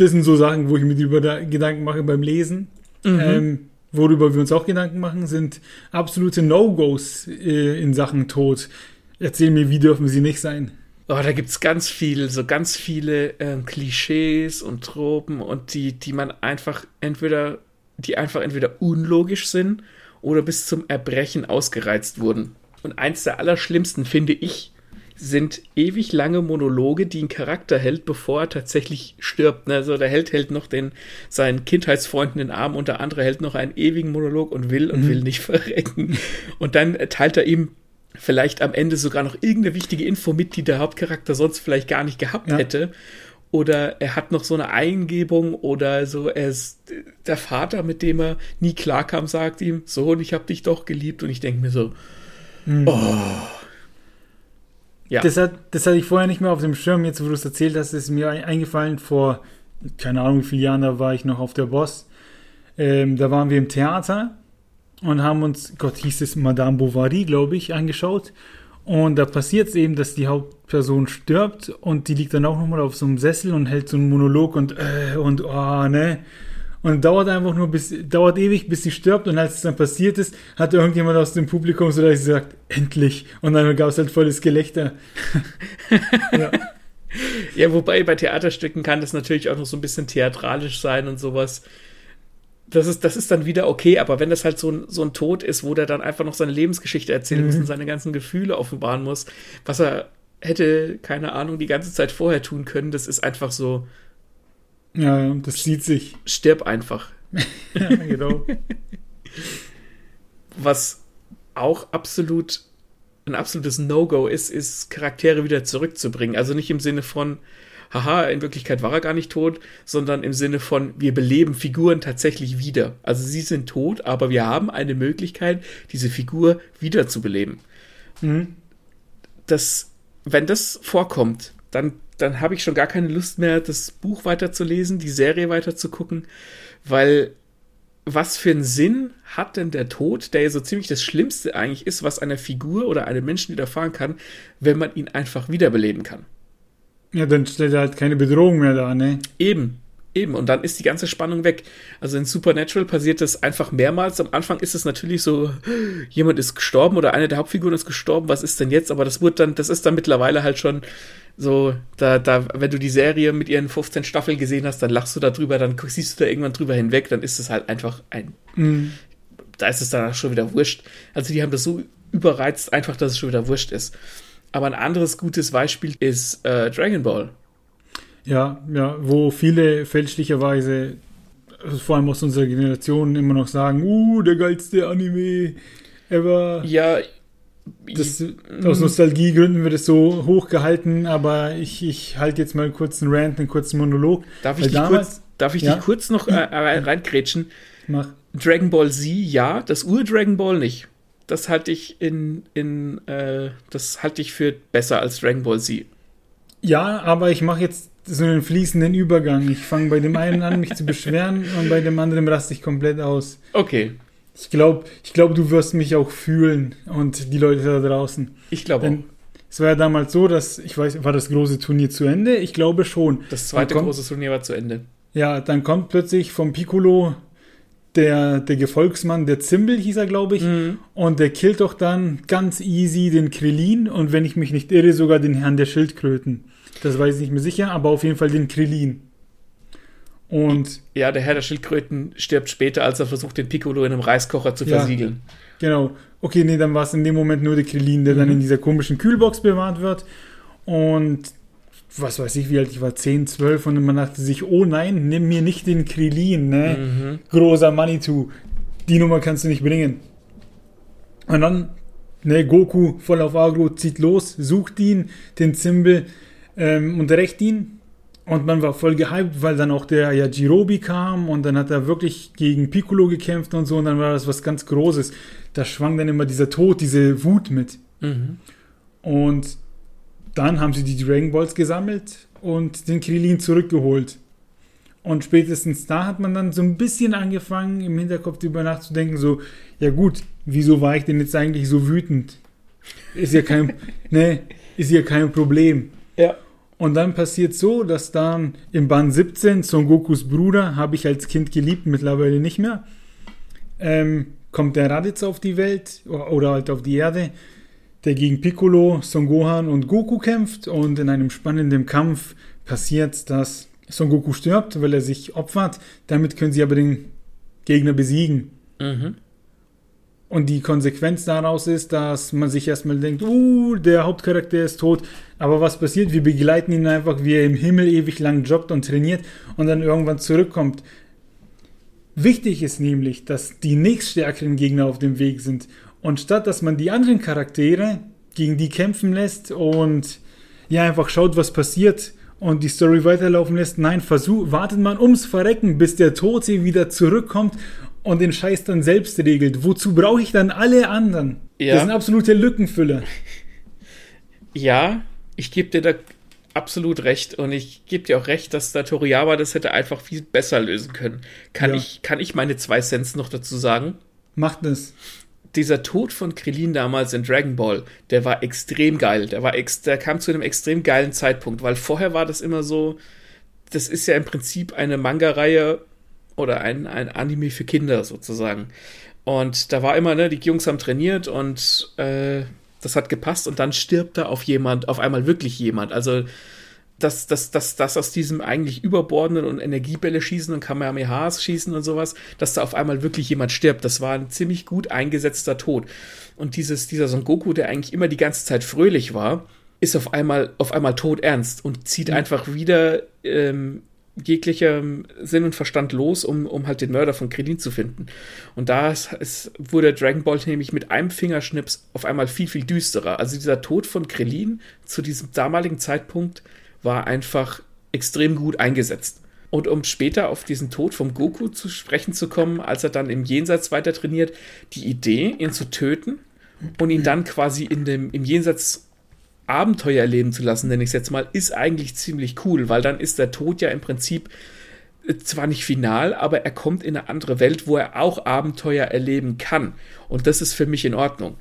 Das sind so Sachen, wo ich mir über Gedanken mache beim Lesen. Mhm. Ähm, worüber wir uns auch Gedanken machen, sind absolute No-Gos äh, in Sachen Tod. Erzähl mir, wie dürfen sie nicht sein?
Oh, da gibt es ganz viel, so ganz viele ähm, Klischees und Tropen und die, die man einfach entweder, die einfach entweder unlogisch sind oder bis zum Erbrechen ausgereizt wurden. Und eins der allerschlimmsten, finde ich, sind ewig lange Monologe, die ein Charakter hält, bevor er tatsächlich stirbt. Also der Held hält noch den, seinen Kindheitsfreunden den Arm und der andere hält noch einen ewigen Monolog und will und mhm. will nicht verrecken. Und dann teilt er ihm vielleicht am Ende sogar noch irgendeine wichtige Info mit, die der Hauptcharakter sonst vielleicht gar nicht gehabt ja. hätte. Oder er hat noch so eine Eingebung oder so, er ist der Vater, mit dem er nie klarkam, sagt ihm, Sohn, ich hab dich doch geliebt. Und ich denke mir so, mhm. oh.
Ja. Das, hat, das hatte ich vorher nicht mehr auf dem Schirm. Jetzt, wo du es erzählt hast, ist mir eingefallen, vor, keine Ahnung, wie viele Jahren, da war ich noch auf der Boss. Ähm, da waren wir im Theater und haben uns, Gott hieß es Madame Bovary, glaube ich, angeschaut. Und da passiert es eben, dass die Hauptperson stirbt und die liegt dann auch nochmal auf so einem Sessel und hält so einen Monolog und äh, und oh, ne. Und dauert einfach nur bis, dauert ewig, bis sie stirbt. Und als es dann passiert ist, hat irgendjemand aus dem Publikum so gesagt, endlich. Und dann gab es halt volles Gelächter.
ja. ja, wobei bei Theaterstücken kann das natürlich auch noch so ein bisschen theatralisch sein und sowas das ist, das ist dann wieder okay, aber wenn das halt so ein, so ein Tod ist, wo der dann einfach noch seine Lebensgeschichte erzählen mhm. muss und seine ganzen Gefühle offenbaren muss, was er hätte, keine Ahnung, die ganze Zeit vorher tun können, das ist einfach so.
Ja, das sieht sich.
Stirb einfach. ja, genau. was auch absolut ein absolutes No-Go ist, ist Charaktere wieder zurückzubringen. Also nicht im Sinne von, haha, in Wirklichkeit war er gar nicht tot, sondern im Sinne von, wir beleben Figuren tatsächlich wieder. Also sie sind tot, aber wir haben eine Möglichkeit, diese Figur wiederzubeleben. Mhm. Das, wenn das vorkommt, dann, dann habe ich schon gar keine Lust mehr, das Buch weiterzulesen, die Serie weiterzugucken, weil was für einen Sinn hat denn der Tod, der ja so ziemlich das Schlimmste eigentlich ist, was einer Figur oder einem Menschen widerfahren kann, wenn man ihn einfach wiederbeleben kann?
Ja, dann stellt er halt keine Bedrohung mehr da, ne?
Eben. Eben, und dann ist die ganze Spannung weg. Also in Supernatural passiert das einfach mehrmals. Am Anfang ist es natürlich so, jemand ist gestorben oder eine der Hauptfiguren ist gestorben, was ist denn jetzt? Aber das wird dann, das ist dann mittlerweile halt schon so, da, da, wenn du die Serie mit ihren 15 Staffeln gesehen hast, dann lachst du darüber, dann siehst du da irgendwann drüber hinweg, dann ist es halt einfach ein, mhm. da ist es dann schon wieder wurscht. Also die haben das so überreizt, einfach, dass es schon wieder wurscht ist. Aber ein anderes gutes Beispiel ist äh, Dragon Ball.
Ja, ja, wo viele fälschlicherweise, also vor allem aus unserer Generation, immer noch sagen, uh, der geilste Anime ever.
Ja,
das, aus Nostalgiegründen wird es so hochgehalten, aber ich, ich halte jetzt mal kurz einen Rant, einen kurzen Monolog.
Darf ich, dich, damals, kurz, darf ich ja? dich kurz noch äh, reingrätschen? Mach. Dragon Ball Z, ja, das Ur-Dragon Ball nicht das halte ich in, in äh, das halte ich für besser als Dragon Ball Z.
Ja, aber ich mache jetzt so einen fließenden Übergang. Ich fange bei dem einen an, mich zu beschweren und bei dem anderen raste ich komplett aus.
Okay.
Ich glaube, ich glaub, du wirst mich auch fühlen und die Leute da draußen.
Ich glaube auch.
Es war ja damals so, dass, ich weiß, war das große Turnier zu Ende? Ich glaube schon.
Das zweite kommt, große Turnier war zu Ende.
Ja, dann kommt plötzlich vom Piccolo der, der Gefolgsmann, der Zimbel hieß er, glaube ich, mhm. und der killt doch dann ganz easy den Krillin und wenn ich mich nicht irre, sogar den Herrn der Schildkröten. Das weiß ich nicht mehr sicher, aber auf jeden Fall den Krillin. Und
ja, der Herr der Schildkröten stirbt später, als er versucht, den Piccolo in einem Reiskocher zu ja, versiegeln.
Genau. Okay, nee, dann war es in dem Moment nur der Krillin, der mhm. dann in dieser komischen Kühlbox bewahrt wird. Und was weiß ich, wie alt ich war, 10, 12 und man dachte sich, oh nein, nimm mir nicht den Krillin, ne? Mhm. Großer Manitou. Die Nummer kannst du nicht bringen. Und dann, ne, Goku voll auf Agro, zieht los, sucht ihn, den Zimbel, ähm, unterrecht ihn. Und man war voll gehypt, weil dann auch der ja Jirobi kam und dann hat er wirklich gegen Piccolo gekämpft und so und dann war das was ganz Großes. Da schwang dann immer dieser Tod, diese Wut mit. Mhm. Und dann haben sie die Dragon Balls gesammelt und den Krillin zurückgeholt. Und spätestens da hat man dann so ein bisschen angefangen, im Hinterkopf darüber nachzudenken, so, ja gut, wieso war ich denn jetzt eigentlich so wütend? Ist ja kein, ne, ist ja kein Problem.
Ja.
Und dann passiert so, dass dann im Band 17 Son Gokus Bruder, habe ich als Kind geliebt, mittlerweile nicht mehr, ähm, kommt der Raditz auf die Welt oder halt auf die Erde, der gegen Piccolo, Son Gohan und Goku kämpft und in einem spannenden Kampf passiert, dass Son Goku stirbt, weil er sich opfert. Damit können sie aber den Gegner besiegen.
Mhm.
Und die Konsequenz daraus ist, dass man sich erstmal denkt, uh, der Hauptcharakter ist tot. Aber was passiert? Wir begleiten ihn einfach, wie er im Himmel ewig lang joggt und trainiert und dann irgendwann zurückkommt. Wichtig ist nämlich, dass die nächststärkeren Gegner auf dem Weg sind. Und statt dass man die anderen Charaktere gegen die kämpfen lässt und ja einfach schaut, was passiert und die Story weiterlaufen lässt, nein, versuch, wartet man ums Verrecken, bis der Tote wieder zurückkommt und den Scheiß dann selbst regelt. Wozu brauche ich dann alle anderen? Ja. Das sind absolute Lückenfüller.
Ja, ich gebe dir da absolut recht und ich gebe dir auch recht, dass der Toriyama das hätte einfach viel besser lösen können. Kann, ja. ich, kann ich meine zwei Cents noch dazu sagen?
Macht es.
Dieser Tod von Krillin damals in Dragon Ball, der war extrem geil. Der, war ex der kam zu einem extrem geilen Zeitpunkt, weil vorher war das immer so, das ist ja im Prinzip eine Manga-Reihe oder ein, ein Anime für Kinder sozusagen. Und da war immer, ne, die Jungs haben trainiert und äh, das hat gepasst und dann stirbt da auf jemand, auf einmal wirklich jemand. Also dass das, das, das aus diesem eigentlich überbordenden und Energiebälle schießen und Kamehamehas schießen und sowas, dass da auf einmal wirklich jemand stirbt. Das war ein ziemlich gut eingesetzter Tod. Und dieses, dieser Son Goku, der eigentlich immer die ganze Zeit fröhlich war, ist auf einmal, auf einmal tot ernst und zieht mhm. einfach wieder ähm, jeglicher Sinn und Verstand los, um, um halt den Mörder von Krillin zu finden. Und da ist, ist, wurde Dragon Ball nämlich mit einem Fingerschnips auf einmal viel, viel düsterer. Also dieser Tod von Krillin zu diesem damaligen Zeitpunkt war einfach extrem gut eingesetzt. Und um später auf diesen Tod vom Goku zu sprechen zu kommen, als er dann im Jenseits weiter trainiert, die Idee, ihn zu töten und ihn dann quasi in dem, im Jenseits Abenteuer erleben zu lassen, nenne ich es jetzt mal, ist eigentlich ziemlich cool, weil dann ist der Tod ja im Prinzip äh, zwar nicht final, aber er kommt in eine andere Welt, wo er auch Abenteuer erleben kann. Und das ist für mich in Ordnung.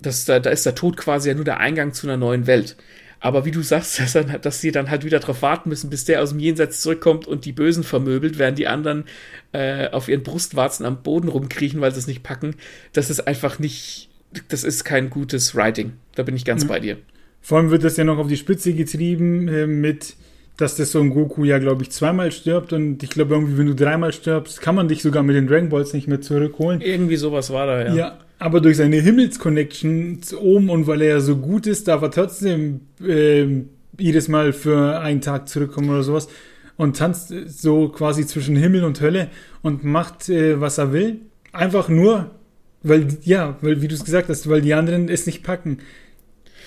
Das, da, da ist der Tod quasi ja nur der Eingang zu einer neuen Welt. Aber wie du sagst, dass, dann, dass sie dann halt wieder darauf warten müssen, bis der aus dem Jenseits zurückkommt und die Bösen vermöbelt, während die anderen äh, auf ihren Brustwarzen am Boden rumkriechen, weil sie es nicht packen, das ist einfach nicht, das ist kein gutes Writing. Da bin ich ganz mhm. bei dir.
Vor allem wird das ja noch auf die Spitze getrieben äh, mit, dass der Son Goku ja, glaube ich, zweimal stirbt und ich glaube irgendwie, wenn du dreimal stirbst, kann man dich sogar mit den Dragon Balls nicht mehr zurückholen.
Irgendwie sowas war da, ja.
Ja, aber durch seine Himmelsconnection oben und weil er ja so gut ist, darf er trotzdem äh, jedes Mal für einen Tag zurückkommen oder sowas und tanzt so quasi zwischen Himmel und Hölle und macht, äh, was er will. Einfach nur, weil, ja, weil, wie du es gesagt hast, weil die anderen es nicht packen.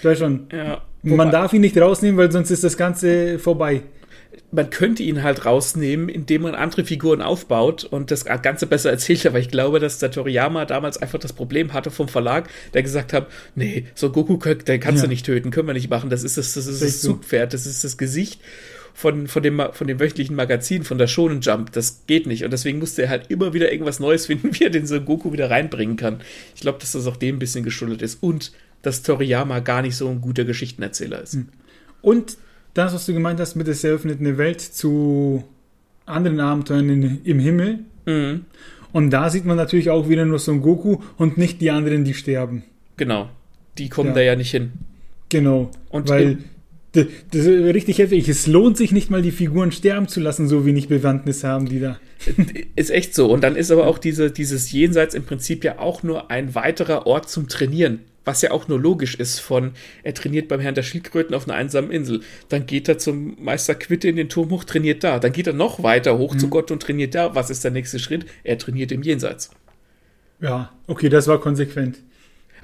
Da schon.
Ja.
Man darf ihn nicht rausnehmen, weil sonst ist das Ganze vorbei.
Man könnte ihn halt rausnehmen, indem man andere Figuren aufbaut und das Ganze besser erzählt, aber ich glaube, dass der Toriyama damals einfach das Problem hatte vom Verlag, der gesagt hat, nee, so Goku, den kannst ja. du nicht töten, können wir nicht machen, das ist das, das ist das, das Zugpferd, das ist das Gesicht von, von, dem, von dem wöchentlichen Magazin, von der Shonen Jump. Das geht nicht. Und deswegen musste er halt immer wieder irgendwas Neues finden, wie er den Son Goku wieder reinbringen kann. Ich glaube, dass das auch dem ein bisschen geschuldet ist. Und dass Toriyama gar nicht so ein guter Geschichtenerzähler ist. Hm.
Und das, was du gemeint hast mit der sehr öffneten Welt zu anderen Abenteuern in, im Himmel. Mhm. Und da sieht man natürlich auch wieder nur Son Goku und nicht die anderen, die sterben.
Genau. Die kommen ja. da ja nicht hin.
Genau. Und weil das, das ist richtig heftig. Es lohnt sich nicht mal, die Figuren sterben zu lassen, so wenig Bewandtnis haben die da.
Ist echt so. Und dann ist aber auch diese, dieses Jenseits im Prinzip ja auch nur ein weiterer Ort zum Trainieren was ja auch nur logisch ist von, er trainiert beim Herrn der Schildkröten auf einer einsamen Insel, dann geht er zum Meister Quitte in den Turm hoch, trainiert da, dann geht er noch weiter hoch mhm. zu Gott und trainiert da, was ist der nächste Schritt? Er trainiert im Jenseits.
Ja, okay, das war konsequent.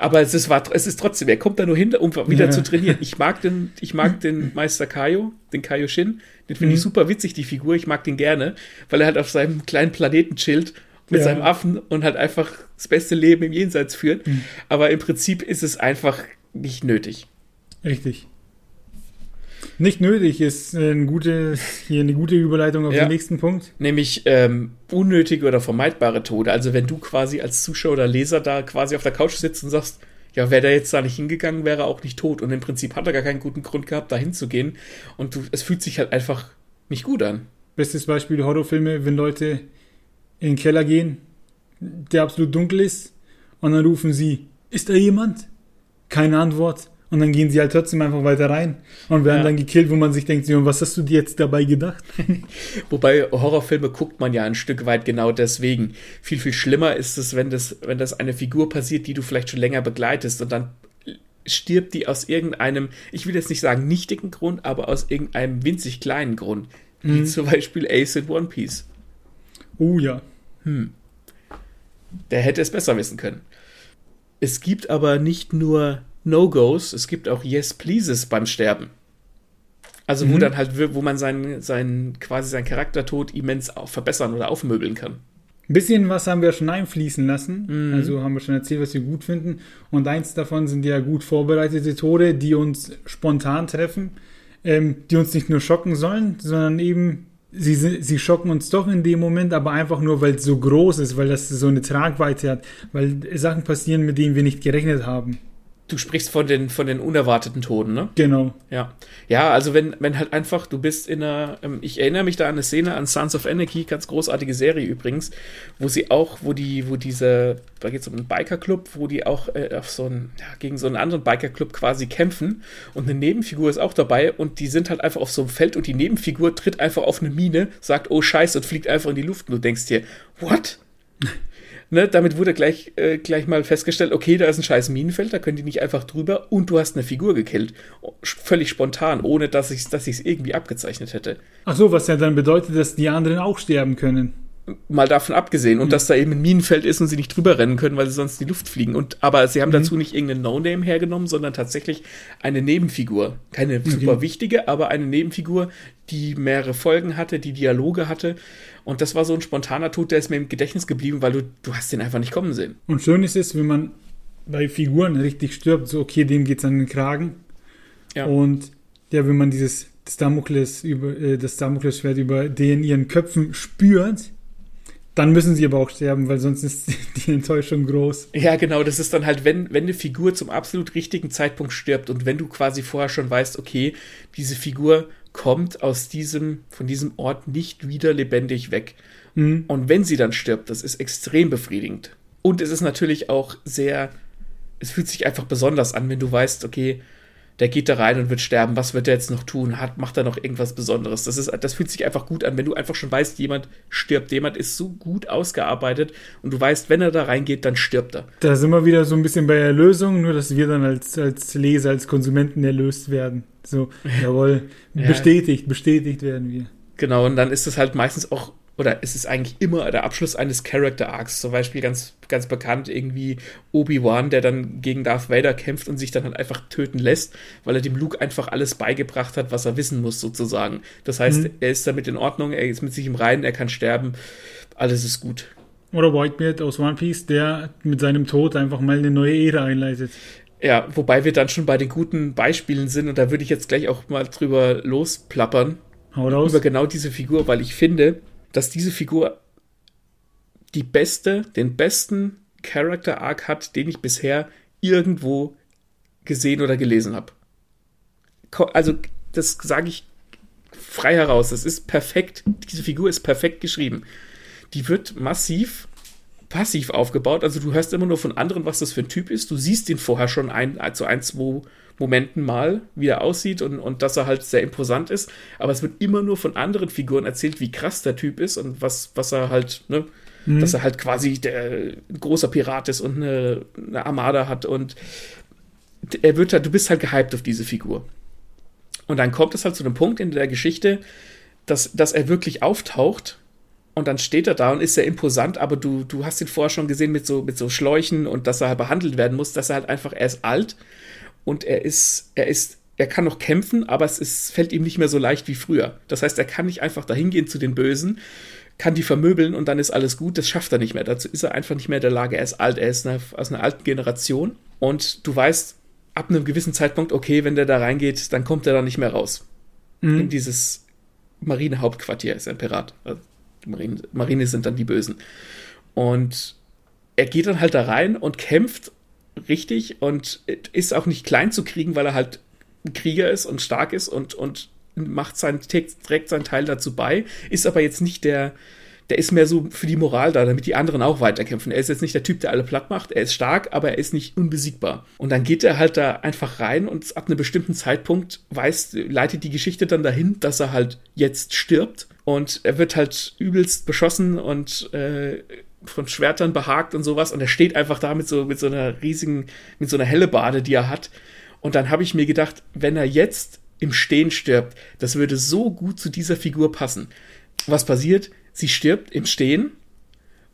Aber es ist, war, es ist trotzdem, er kommt da nur hin, um wieder ja. zu trainieren. Ich mag den, ich mag den Meister Kaio, den Kaio Shin, den finde mhm. ich super witzig, die Figur, ich mag den gerne, weil er halt auf seinem kleinen Planeten chillt mit ja. seinem Affen und halt einfach das beste Leben im Jenseits führt. Mhm. Aber im Prinzip ist es einfach nicht nötig.
Richtig. Nicht nötig ist eine gute, hier eine gute Überleitung auf ja. den nächsten Punkt.
Nämlich ähm, unnötige oder vermeidbare Tode. Also wenn du quasi als Zuschauer oder Leser da quasi auf der Couch sitzt und sagst, ja, wäre der jetzt da nicht hingegangen, wäre er auch nicht tot. Und im Prinzip hat er gar keinen guten Grund gehabt, da hinzugehen. Und du, es fühlt sich halt einfach nicht gut an.
Bestes Beispiel Horrorfilme, wenn Leute in den Keller gehen, der absolut dunkel ist, und dann rufen sie, ist da jemand? Keine Antwort. Und dann gehen sie halt trotzdem einfach weiter rein und werden ja. dann gekillt, wo man sich denkt, was hast du dir jetzt dabei gedacht?
Wobei Horrorfilme guckt man ja ein Stück weit genau deswegen. Viel, viel schlimmer ist es, wenn das, wenn das eine Figur passiert, die du vielleicht schon länger begleitest und dann stirbt die aus irgendeinem, ich will jetzt nicht sagen nichtigen Grund, aber aus irgendeinem winzig kleinen Grund. Mhm. Wie zum Beispiel Ace in One Piece.
Oh ja.
Hm. Der hätte es besser wissen können. Es gibt aber nicht nur No-Gos, es gibt auch Yes Pleases beim Sterben. Also wo mhm. dann halt, wo man seinen, seinen, quasi seinen Charaktertod immens verbessern oder aufmöbeln kann.
Ein bisschen was haben wir schon einfließen lassen. Mhm. Also haben wir schon erzählt, was wir gut finden. Und eins davon sind ja gut vorbereitete Tode, die uns spontan treffen, ähm, die uns nicht nur schocken sollen, sondern eben, sie, sie schocken uns doch in dem Moment, aber einfach nur, weil es so groß ist, weil das so eine Tragweite hat, weil Sachen passieren, mit denen wir nicht gerechnet haben.
Du sprichst von den, von den unerwarteten Toden, ne?
Genau.
Ja. Ja, also wenn, wenn halt einfach, du bist in einer, ähm, ich erinnere mich da an eine Szene an Sons of Anarchy, ganz großartige Serie übrigens, wo sie auch, wo die, wo diese, da geht es um einen Bikerclub, wo die auch äh, auf so einen, ja, gegen so einen anderen Bikerclub quasi kämpfen und eine Nebenfigur ist auch dabei und die sind halt einfach auf so einem Feld und die Nebenfigur tritt einfach auf eine Mine, sagt, oh Scheiße und fliegt einfach in die Luft und du denkst dir, what? Ne, damit wurde gleich, äh, gleich mal festgestellt, okay, da ist ein scheiß Minenfeld, da können die nicht einfach drüber und du hast eine Figur gekillt. Völlig spontan, ohne dass ich es dass irgendwie abgezeichnet hätte.
Ach so, was ja dann bedeutet, dass die anderen auch sterben können.
Mal davon abgesehen. Und mhm. dass da eben ein Minenfeld ist und sie nicht drüber rennen können, weil sie sonst in die Luft fliegen. Und, aber sie haben mhm. dazu nicht irgendeinen No-Name hergenommen, sondern tatsächlich eine Nebenfigur. Keine okay. super wichtige, aber eine Nebenfigur, die mehrere Folgen hatte, die Dialoge hatte. Und das war so ein spontaner Tod, der ist mir im Gedächtnis geblieben, weil du, du hast den einfach nicht kommen sehen.
Und schön ist es, wenn man bei Figuren richtig stirbt, so okay, dem geht's an den Kragen. Ja. Und ja, wenn man dieses das Damokles über äh, das Damoklesschwert über den ihren Köpfen spürt, dann müssen sie aber auch sterben, weil sonst ist die Enttäuschung groß.
Ja, genau, das ist dann halt, wenn, wenn eine Figur zum absolut richtigen Zeitpunkt stirbt und wenn du quasi vorher schon weißt, okay, diese Figur kommt aus diesem, von diesem Ort nicht wieder lebendig weg. Mhm. Und wenn sie dann stirbt, das ist extrem befriedigend. Und es ist natürlich auch sehr, es fühlt sich einfach besonders an, wenn du weißt, okay, der geht da rein und wird sterben. Was wird er jetzt noch tun? Hat, macht er noch irgendwas Besonderes? Das, ist, das fühlt sich einfach gut an, wenn du einfach schon weißt, jemand stirbt. Jemand ist so gut ausgearbeitet und du weißt, wenn er da reingeht, dann stirbt er.
Da sind wir wieder so ein bisschen bei Erlösung, nur dass wir dann als, als Leser, als Konsumenten erlöst werden. So, jawohl, ja. bestätigt, bestätigt werden wir.
Genau, und dann ist es halt meistens auch oder ist es eigentlich immer der Abschluss eines Character Arcs. Zum Beispiel ganz, ganz bekannt irgendwie Obi-Wan, der dann gegen Darth Vader kämpft und sich dann halt einfach töten lässt, weil er dem Luke einfach alles beigebracht hat, was er wissen muss, sozusagen. Das heißt, mhm. er ist damit in Ordnung, er ist mit sich im Reinen, er kann sterben, alles ist gut.
Oder Whitebeard aus One Piece, der mit seinem Tod einfach mal eine neue Ära einleitet.
Ja, wobei wir dann schon bei den guten Beispielen sind und da würde ich jetzt gleich auch mal drüber losplappern. Hau raus. Über genau diese Figur, weil ich finde, dass diese Figur die beste, den besten Character Arc hat, den ich bisher irgendwo gesehen oder gelesen habe. Also, das sage ich frei heraus. Das ist perfekt. Diese Figur ist perfekt geschrieben. Die wird massiv passiv aufgebaut. Also du hörst immer nur von anderen, was das für ein Typ ist. Du siehst ihn vorher schon ein, also ein, zwei Momenten mal, wie er aussieht und, und dass er halt sehr imposant ist. Aber es wird immer nur von anderen Figuren erzählt, wie krass der Typ ist und was, was er halt, ne, mhm. dass er halt quasi der, großer Pirat ist und eine, eine Armada hat und er wird halt, du bist halt gehypt auf diese Figur. Und dann kommt es halt zu einem Punkt in der Geschichte, dass, dass er wirklich auftaucht und dann steht er da und ist sehr imposant, aber du, du hast ihn vorher schon gesehen mit so, mit so Schläuchen und dass er halt behandelt werden muss, dass er halt einfach, er ist alt und er ist, er ist, er kann noch kämpfen, aber es ist, fällt ihm nicht mehr so leicht wie früher. Das heißt, er kann nicht einfach dahin gehen zu den Bösen, kann die vermöbeln und dann ist alles gut. Das schafft er nicht mehr. Dazu ist er einfach nicht mehr in der Lage. Er ist alt, er ist eine, aus einer alten Generation und du weißt ab einem gewissen Zeitpunkt, okay, wenn der da reingeht, dann kommt er da nicht mehr raus. mhm. in dieses Marinehauptquartier, ist ein Pirat. Also die Marine, Marine sind dann die Bösen. Und er geht dann halt da rein und kämpft richtig und ist auch nicht klein zu kriegen, weil er halt ein Krieger ist und stark ist und, und macht sein, trägt seinen Teil dazu bei, ist aber jetzt nicht der, der ist mehr so für die Moral da, damit die anderen auch weiterkämpfen. Er ist jetzt nicht der Typ, der alle platt macht. Er ist stark, aber er ist nicht unbesiegbar. Und dann geht er halt da einfach rein und ab einem bestimmten Zeitpunkt weiß, leitet die Geschichte dann dahin, dass er halt jetzt stirbt. Und er wird halt übelst beschossen und äh, von Schwertern behagt und sowas. Und er steht einfach da mit so, mit so einer riesigen, mit so einer Hellebade, die er hat. Und dann habe ich mir gedacht, wenn er jetzt im Stehen stirbt, das würde so gut zu dieser Figur passen. Was passiert? Sie stirbt im Stehen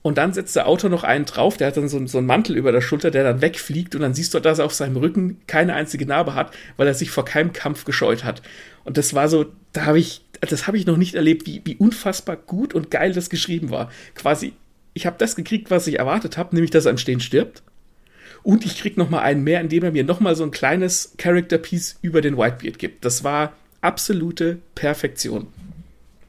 und dann setzt der Autor noch einen drauf, der hat dann so, so, einen Mantel über der Schulter, der dann wegfliegt und dann siehst du, dass er auf seinem Rücken keine einzige Narbe hat, weil er sich vor keinem Kampf gescheut hat. Und das war so, da habe ich, das habe ich noch nicht erlebt, wie, wie unfassbar gut und geil das geschrieben war. Quasi, ich habe das gekriegt, was ich erwartet habe, nämlich, dass er im Stehen stirbt. Und ich krieg noch mal einen mehr, indem er mir noch mal so ein kleines Character Piece über den Whitebeard gibt. Das war absolute Perfektion.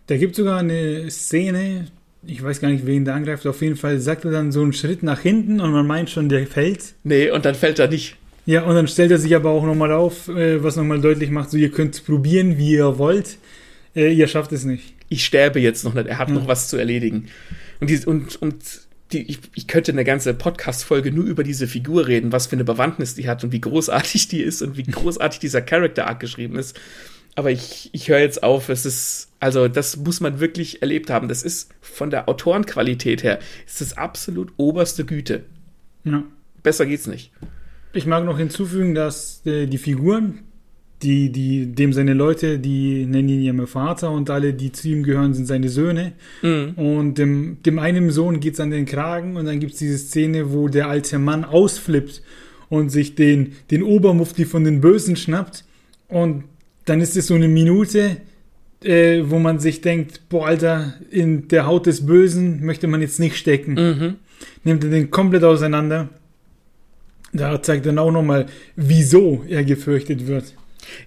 Da gibt sogar eine Szene, ich weiß gar nicht, wen der angreift, auf jeden Fall sagt er dann so einen Schritt nach hinten und man meint schon, der fällt.
Nee, und dann fällt er nicht.
Ja, und dann stellt er sich aber auch nochmal auf, äh, was nochmal deutlich macht, so ihr könnt probieren, wie ihr wollt, äh, ihr schafft es nicht.
Ich sterbe jetzt noch nicht, er hat ja. noch was zu erledigen. Und, die, und, und die, ich, ich könnte eine ganze Podcast-Folge nur über diese Figur reden, was für eine Bewandtnis die hat und wie großartig die ist und wie großartig dieser Character-Arc geschrieben ist. Aber ich, ich höre jetzt auf, es ist also das muss man wirklich erlebt haben. Das ist von der Autorenqualität her, ist das absolut oberste Güte. Ja. Besser geht's nicht.
Ich mag noch hinzufügen, dass äh, die Figuren, die, die, dem seine Leute, die nennen ihn ja Vater und alle, die zu ihm gehören, sind seine Söhne. Mhm. Und dem, dem einen Sohn geht's an den Kragen und dann gibt's diese Szene, wo der alte Mann ausflippt und sich den, den Obermufti von den Bösen schnappt. Und dann ist es so eine Minute, äh, wo man sich denkt, boah, Alter, in der Haut des Bösen möchte man jetzt nicht stecken. Mhm. Nimmt er den komplett auseinander. Da zeigt dann auch nochmal, wieso er gefürchtet wird.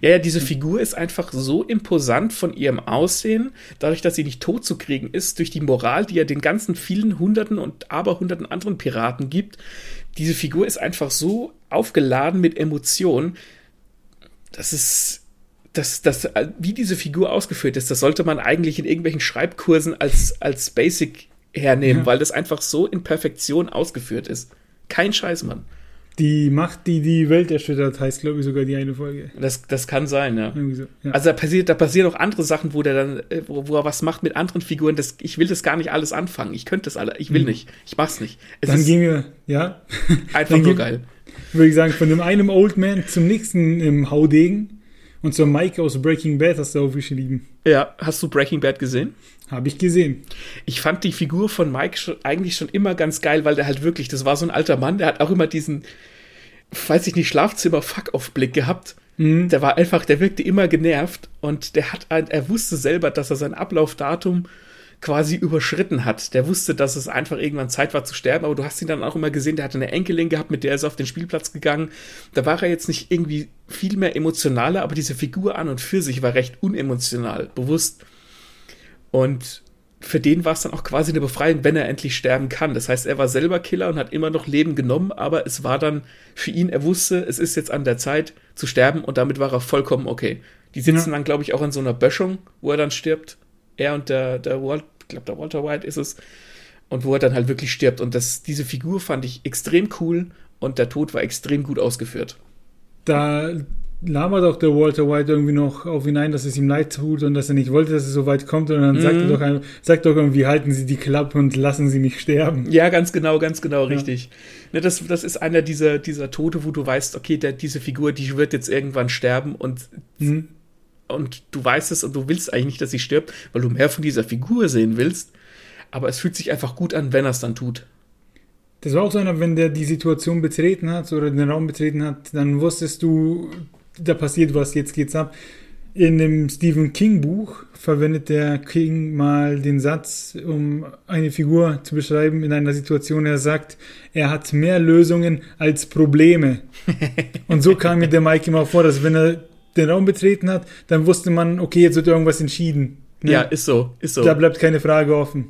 Ja, ja, diese Figur ist einfach so imposant von ihrem Aussehen, dadurch, dass sie nicht tot zu kriegen ist, durch die Moral, die er den ganzen vielen Hunderten und Aberhunderten anderen Piraten gibt. Diese Figur ist einfach so aufgeladen mit Emotionen. Das ist, das, das, wie diese Figur ausgeführt ist, das sollte man eigentlich in irgendwelchen Schreibkursen als, als Basic hernehmen, ja. weil das einfach so in Perfektion ausgeführt ist. Kein Scheiß, Mann.
Die Macht, die die Welt erschüttert, heißt, glaube ich, sogar die eine Folge.
Das, das kann sein, ja. So, ja. Also da passiert, da passieren auch andere Sachen, wo der dann, äh, wo, wo, er was macht mit anderen Figuren. Das, ich will das gar nicht alles anfangen. Ich könnte das alle, ich will hm. nicht. Ich mach's nicht.
Es dann gehen wir, ja.
Einfach nur geil.
Würde ich sagen, von dem einen Old Man zum nächsten im Haudegen. Und zur Mike aus Breaking Bad hast du aufgeschrieben.
Ja, hast du Breaking Bad gesehen?
Habe ich gesehen.
Ich fand die Figur von Mike schon, eigentlich schon immer ganz geil, weil der halt wirklich, das war so ein alter Mann, der hat auch immer diesen, weiß ich nicht, Schlafzimmer-Fuck-Off-Blick gehabt. Mhm. Der war einfach, der wirkte immer genervt und der hat, er wusste selber, dass er sein Ablaufdatum quasi überschritten hat. Der wusste, dass es einfach irgendwann Zeit war zu sterben, aber du hast ihn dann auch immer gesehen, der hatte eine Enkelin gehabt, mit der ist er auf den Spielplatz gegangen. Da war er jetzt nicht irgendwie viel mehr emotionaler, aber diese Figur an und für sich war recht unemotional, bewusst. Und für den war es dann auch quasi eine Befreiung, wenn er endlich sterben kann. Das heißt, er war selber Killer und hat immer noch Leben genommen, aber es war dann für ihn, er wusste, es ist jetzt an der Zeit zu sterben und damit war er vollkommen okay. Die sitzen ja. dann, glaube ich, auch in so einer Böschung, wo er dann stirbt. Er und der, der Walt glaube, der Walter White ist es. Und wo er dann halt wirklich stirbt. Und das, diese Figur fand ich extrem cool und der Tod war extrem gut ausgeführt.
Da labert auch der Walter White irgendwie noch auf ihn ein, dass es ihm leid tut und dass er nicht wollte, dass es so weit kommt. Und dann mhm. sagt er doch, sagt doch irgendwie, halten Sie die Klappe und lassen Sie mich sterben.
Ja, ganz genau, ganz genau, ja. richtig. Ne, das, das ist einer dieser, dieser Tote, wo du weißt, okay, der, diese Figur, die wird jetzt irgendwann sterben und mhm und du weißt es und du willst eigentlich nicht, dass sie stirbt, weil du mehr von dieser Figur sehen willst. Aber es fühlt sich einfach gut an, wenn er es dann tut.
Das war auch so einer, wenn der die Situation betreten hat oder den Raum betreten hat, dann wusstest du, da passiert was, jetzt geht's ab. In dem Stephen King Buch verwendet der King mal den Satz, um eine Figur zu beschreiben in einer Situation. Er sagt, er hat mehr Lösungen als Probleme. Und so kam mir der Mike immer vor, dass wenn er den Raum betreten hat, dann wusste man, okay, jetzt wird irgendwas entschieden.
Ne? Ja, ist so, ist so.
Da bleibt keine Frage offen.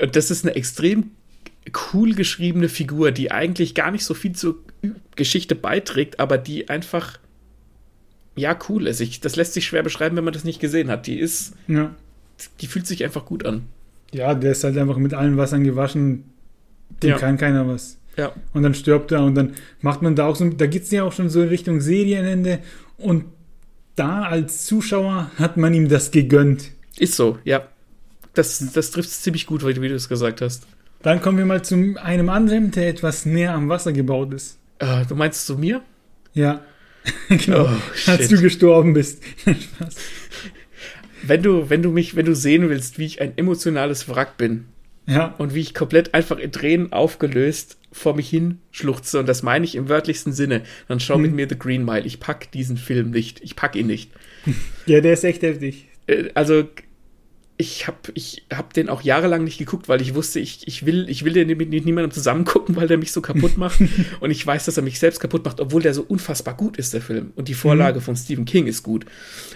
Und das ist eine extrem cool geschriebene Figur, die eigentlich gar nicht so viel zur Geschichte beiträgt, aber die einfach ja cool ist. Ich, das lässt sich schwer beschreiben, wenn man das nicht gesehen hat. Die ist, ja. die fühlt sich einfach gut an.
Ja, der ist halt einfach mit allen Wassern gewaschen. Dem ja. kann keiner was.
Ja.
Und dann stirbt er und dann macht man da auch so, da geht es ja auch schon so in Richtung Serienende und da als Zuschauer hat man ihm das gegönnt.
Ist so, ja. Das, das trifft es ziemlich gut, wie du es gesagt hast.
Dann kommen wir mal zu einem anderen, der etwas näher am Wasser gebaut ist.
Uh, du meinst zu mir?
Ja. genau. Oh, als du gestorben bist.
Spaß. Wenn du, wenn du mich, wenn du sehen willst, wie ich ein emotionales Wrack bin.
Ja.
Und wie ich komplett einfach in Tränen aufgelöst vor mich hin schluchze, und das meine ich im wörtlichsten Sinne, dann schau hm. mit mir The Green Mile. Ich pack diesen Film nicht. Ich pack ihn nicht.
Ja, der ist echt heftig.
Äh, also, ich habe ich hab den auch jahrelang nicht geguckt, weil ich wusste, ich, ich, will, ich will den mit niemandem zusammen gucken, weil der mich so kaputt macht. und ich weiß, dass er mich selbst kaputt macht, obwohl der so unfassbar gut ist, der Film. Und die Vorlage mhm. von Stephen King ist gut.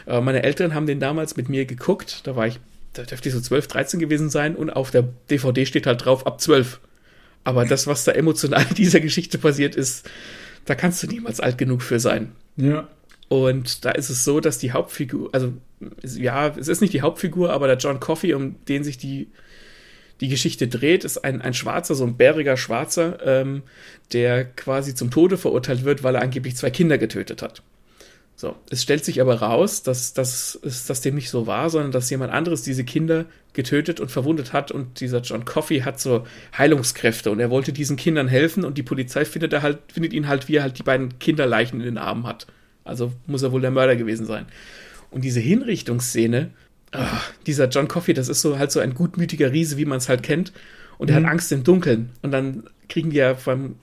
Äh, meine Eltern haben den damals mit mir geguckt. Da war ich, da dürfte ich so 12, 13 gewesen sein. Und auf der DVD steht halt drauf, ab 12. Aber das, was da emotional in dieser Geschichte passiert ist, da kannst du niemals alt genug für sein.
Ja.
Und da ist es so, dass die Hauptfigur, also ja, es ist nicht die Hauptfigur, aber der John Coffey, um den sich die, die Geschichte dreht, ist ein, ein Schwarzer, so ein bäriger Schwarzer, ähm, der quasi zum Tode verurteilt wird, weil er angeblich zwei Kinder getötet hat. So, es stellt sich aber raus, dass, dass, dass das dem nicht so war, sondern dass jemand anderes diese Kinder getötet und verwundet hat und dieser John Coffey hat so Heilungskräfte und er wollte diesen Kindern helfen und die Polizei findet er halt, findet ihn halt, wie er halt die beiden Kinderleichen in den Armen hat. Also muss er wohl der Mörder gewesen sein. Und diese Hinrichtungsszene, ach, dieser John Coffey, das ist so halt so ein gutmütiger Riese, wie man es halt kennt. Und er mhm. hat Angst im Dunkeln. Und dann kriegen die ja beim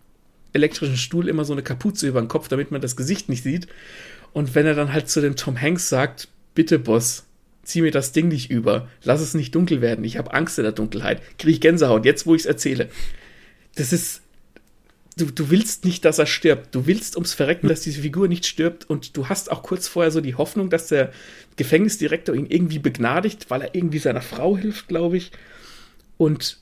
elektrischen Stuhl immer so eine Kapuze über den Kopf, damit man das Gesicht nicht sieht. Und wenn er dann halt zu dem Tom Hanks sagt, bitte Boss, zieh mir das Ding nicht über, lass es nicht dunkel werden, ich habe Angst in der Dunkelheit, kriege ich Gänsehaut, jetzt wo ich es erzähle. Das ist du, du willst nicht, dass er stirbt. Du willst ums Verrecken, dass diese Figur nicht stirbt. Und du hast auch kurz vorher so die Hoffnung, dass der Gefängnisdirektor ihn irgendwie begnadigt, weil er irgendwie seiner Frau hilft, glaube ich. Und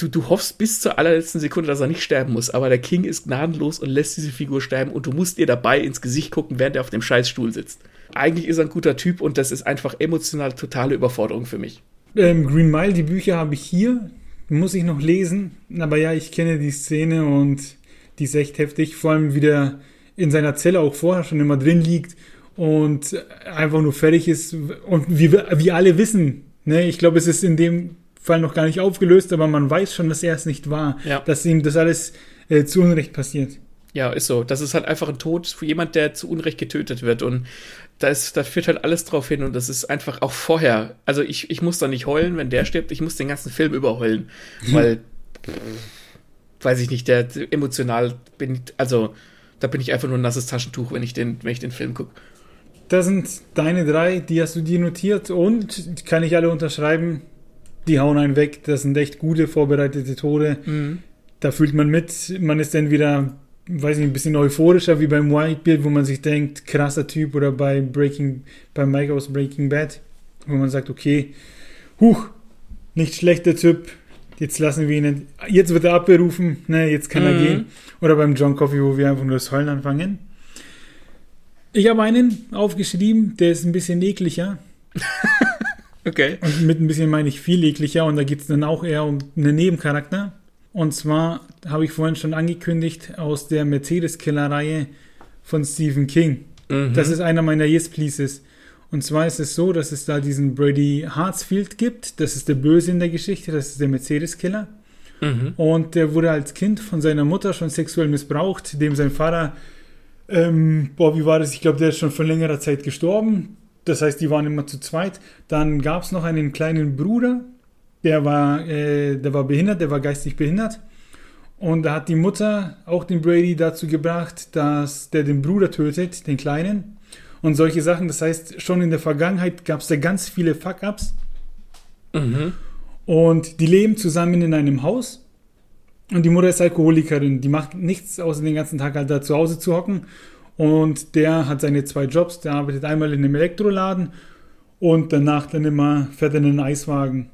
du, du hoffst bis zur allerletzten Sekunde, dass er nicht sterben muss. Aber der King ist gnadenlos und lässt diese Figur sterben. Und du musst ihr dabei ins Gesicht gucken, während er auf dem Scheißstuhl sitzt. Eigentlich ist er ein guter Typ und das ist einfach emotional totale Überforderung für mich.
Ähm, Green Mile, die Bücher habe ich hier. Muss ich noch lesen, aber ja, ich kenne die Szene und die ist echt heftig. Vor allem, wie der in seiner Zelle auch vorher schon immer drin liegt und einfach nur fertig ist. Und wie, wie alle wissen, ne, ich glaube, es ist in dem Fall noch gar nicht aufgelöst, aber man weiß schon, dass er es nicht war,
ja.
dass ihm das alles äh, zu Unrecht passiert.
Ja, ist so. Das ist halt einfach ein Tod für jemand, der zu Unrecht getötet wird. Und da, ist, da führt halt alles drauf hin und das ist einfach auch vorher. Also ich, ich muss da nicht heulen, wenn der stirbt, ich muss den ganzen Film überheulen. Weil, weiß ich nicht, der emotional bin, also da bin ich einfach nur ein nasses Taschentuch, wenn ich den, wenn ich den Film gucke.
Das sind deine drei, die hast du dir notiert und kann ich alle unterschreiben. Die hauen einen weg. Das sind echt gute vorbereitete Tode. Mhm. Da fühlt man mit. Man ist dann wieder weiß nicht, ein bisschen euphorischer wie beim Whitebeard, wo man sich denkt, krasser Typ, oder bei Breaking, bei Mike aus Breaking Bad, wo man sagt, okay, huch, nicht schlechter Typ, jetzt lassen wir ihn, jetzt wird er abberufen, ne, jetzt kann mhm. er gehen. Oder beim John Coffey, wo wir einfach nur das Heulen anfangen. Ich habe einen aufgeschrieben, der ist ein bisschen ekliger.
okay.
Und mit ein bisschen meine ich viel ekliger und da geht es dann auch eher um einen Nebencharakter. Und zwar habe ich vorhin schon angekündigt aus der Mercedes-Killer-Reihe von Stephen King. Mhm. Das ist einer meiner Yes Pleases. Und zwar ist es so, dass es da diesen Brady Hartsfield gibt. Das ist der Böse in der Geschichte. Das ist der Mercedes-Killer. Mhm. Und der wurde als Kind von seiner Mutter schon sexuell missbraucht, dem sein Vater, ähm, boah, wie war das? Ich glaube, der ist schon vor längerer Zeit gestorben. Das heißt, die waren immer zu zweit. Dann gab es noch einen kleinen Bruder, der war, äh, der war behindert, der war geistig behindert. Und da hat die Mutter auch den Brady dazu gebracht, dass der den Bruder tötet, den Kleinen. Und solche Sachen. Das heißt, schon in der Vergangenheit gab es da ganz viele Fuck-Ups. Mhm. Und die leben zusammen in einem Haus. Und die Mutter ist Alkoholikerin. Die macht nichts, außer den ganzen Tag halt da zu Hause zu hocken. Und der hat seine zwei Jobs. Der arbeitet einmal in einem Elektroladen und danach dann immer fährt er in einen Eiswagen.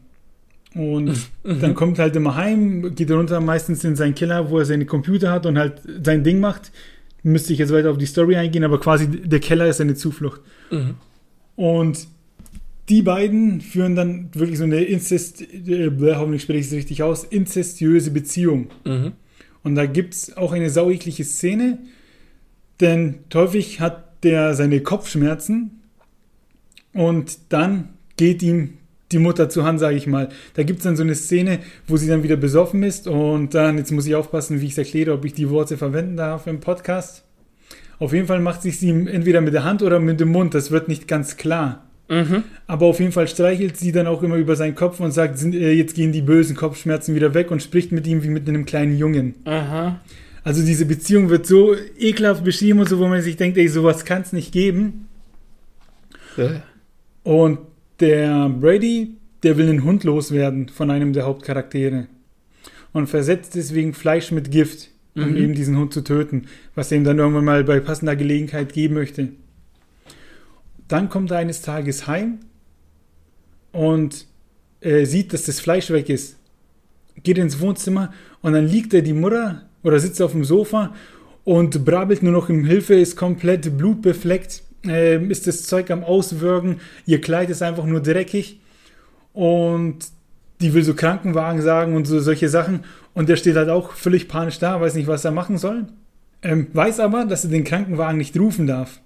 Und mhm. dann kommt halt immer heim, geht runter meistens in seinen Keller, wo er seine Computer hat und halt sein Ding macht. Müsste ich jetzt weiter auf die Story eingehen, aber quasi der Keller ist seine Zuflucht. Mhm. Und die beiden führen dann wirklich so eine Inzest, äh, hoffentlich spreche ich es richtig aus, inzestiöse Beziehung. Mhm. Und da gibt es auch eine sauigliche Szene, denn häufig hat der seine Kopfschmerzen und dann geht ihm die Mutter zu Hand, sage ich mal. Da gibt es dann so eine Szene, wo sie dann wieder besoffen ist und dann, jetzt muss ich aufpassen, wie ich es erkläre, ob ich die Worte verwenden darf im Podcast. Auf jeden Fall macht sich sie entweder mit der Hand oder mit dem Mund, das wird nicht ganz klar. Mhm. Aber auf jeden Fall streichelt sie dann auch immer über seinen Kopf und sagt, äh, jetzt gehen die bösen Kopfschmerzen wieder weg und spricht mit ihm wie mit einem kleinen Jungen. Aha. Also diese Beziehung wird so ekelhaft beschrieben und so, wo man sich denkt, ey, sowas kann es nicht geben. Ja. Und der Brady, der will einen Hund loswerden von einem der Hauptcharaktere und versetzt deswegen Fleisch mit Gift, um mhm. eben diesen Hund zu töten, was er ihm dann irgendwann mal bei passender Gelegenheit geben möchte. Dann kommt er eines Tages heim und äh, sieht, dass das Fleisch weg ist. Geht ins Wohnzimmer und dann liegt er die Mutter oder sitzt auf dem Sofa und brabbelt nur noch um Hilfe, ist komplett blutbefleckt, äh, ist das Zeug am Auswürgen, ihr Kleid ist einfach nur dreckig und die will so Krankenwagen sagen und so solche Sachen und der steht halt auch völlig panisch da, weiß nicht, was er machen soll. Ähm, weiß aber, dass er den Krankenwagen nicht rufen darf.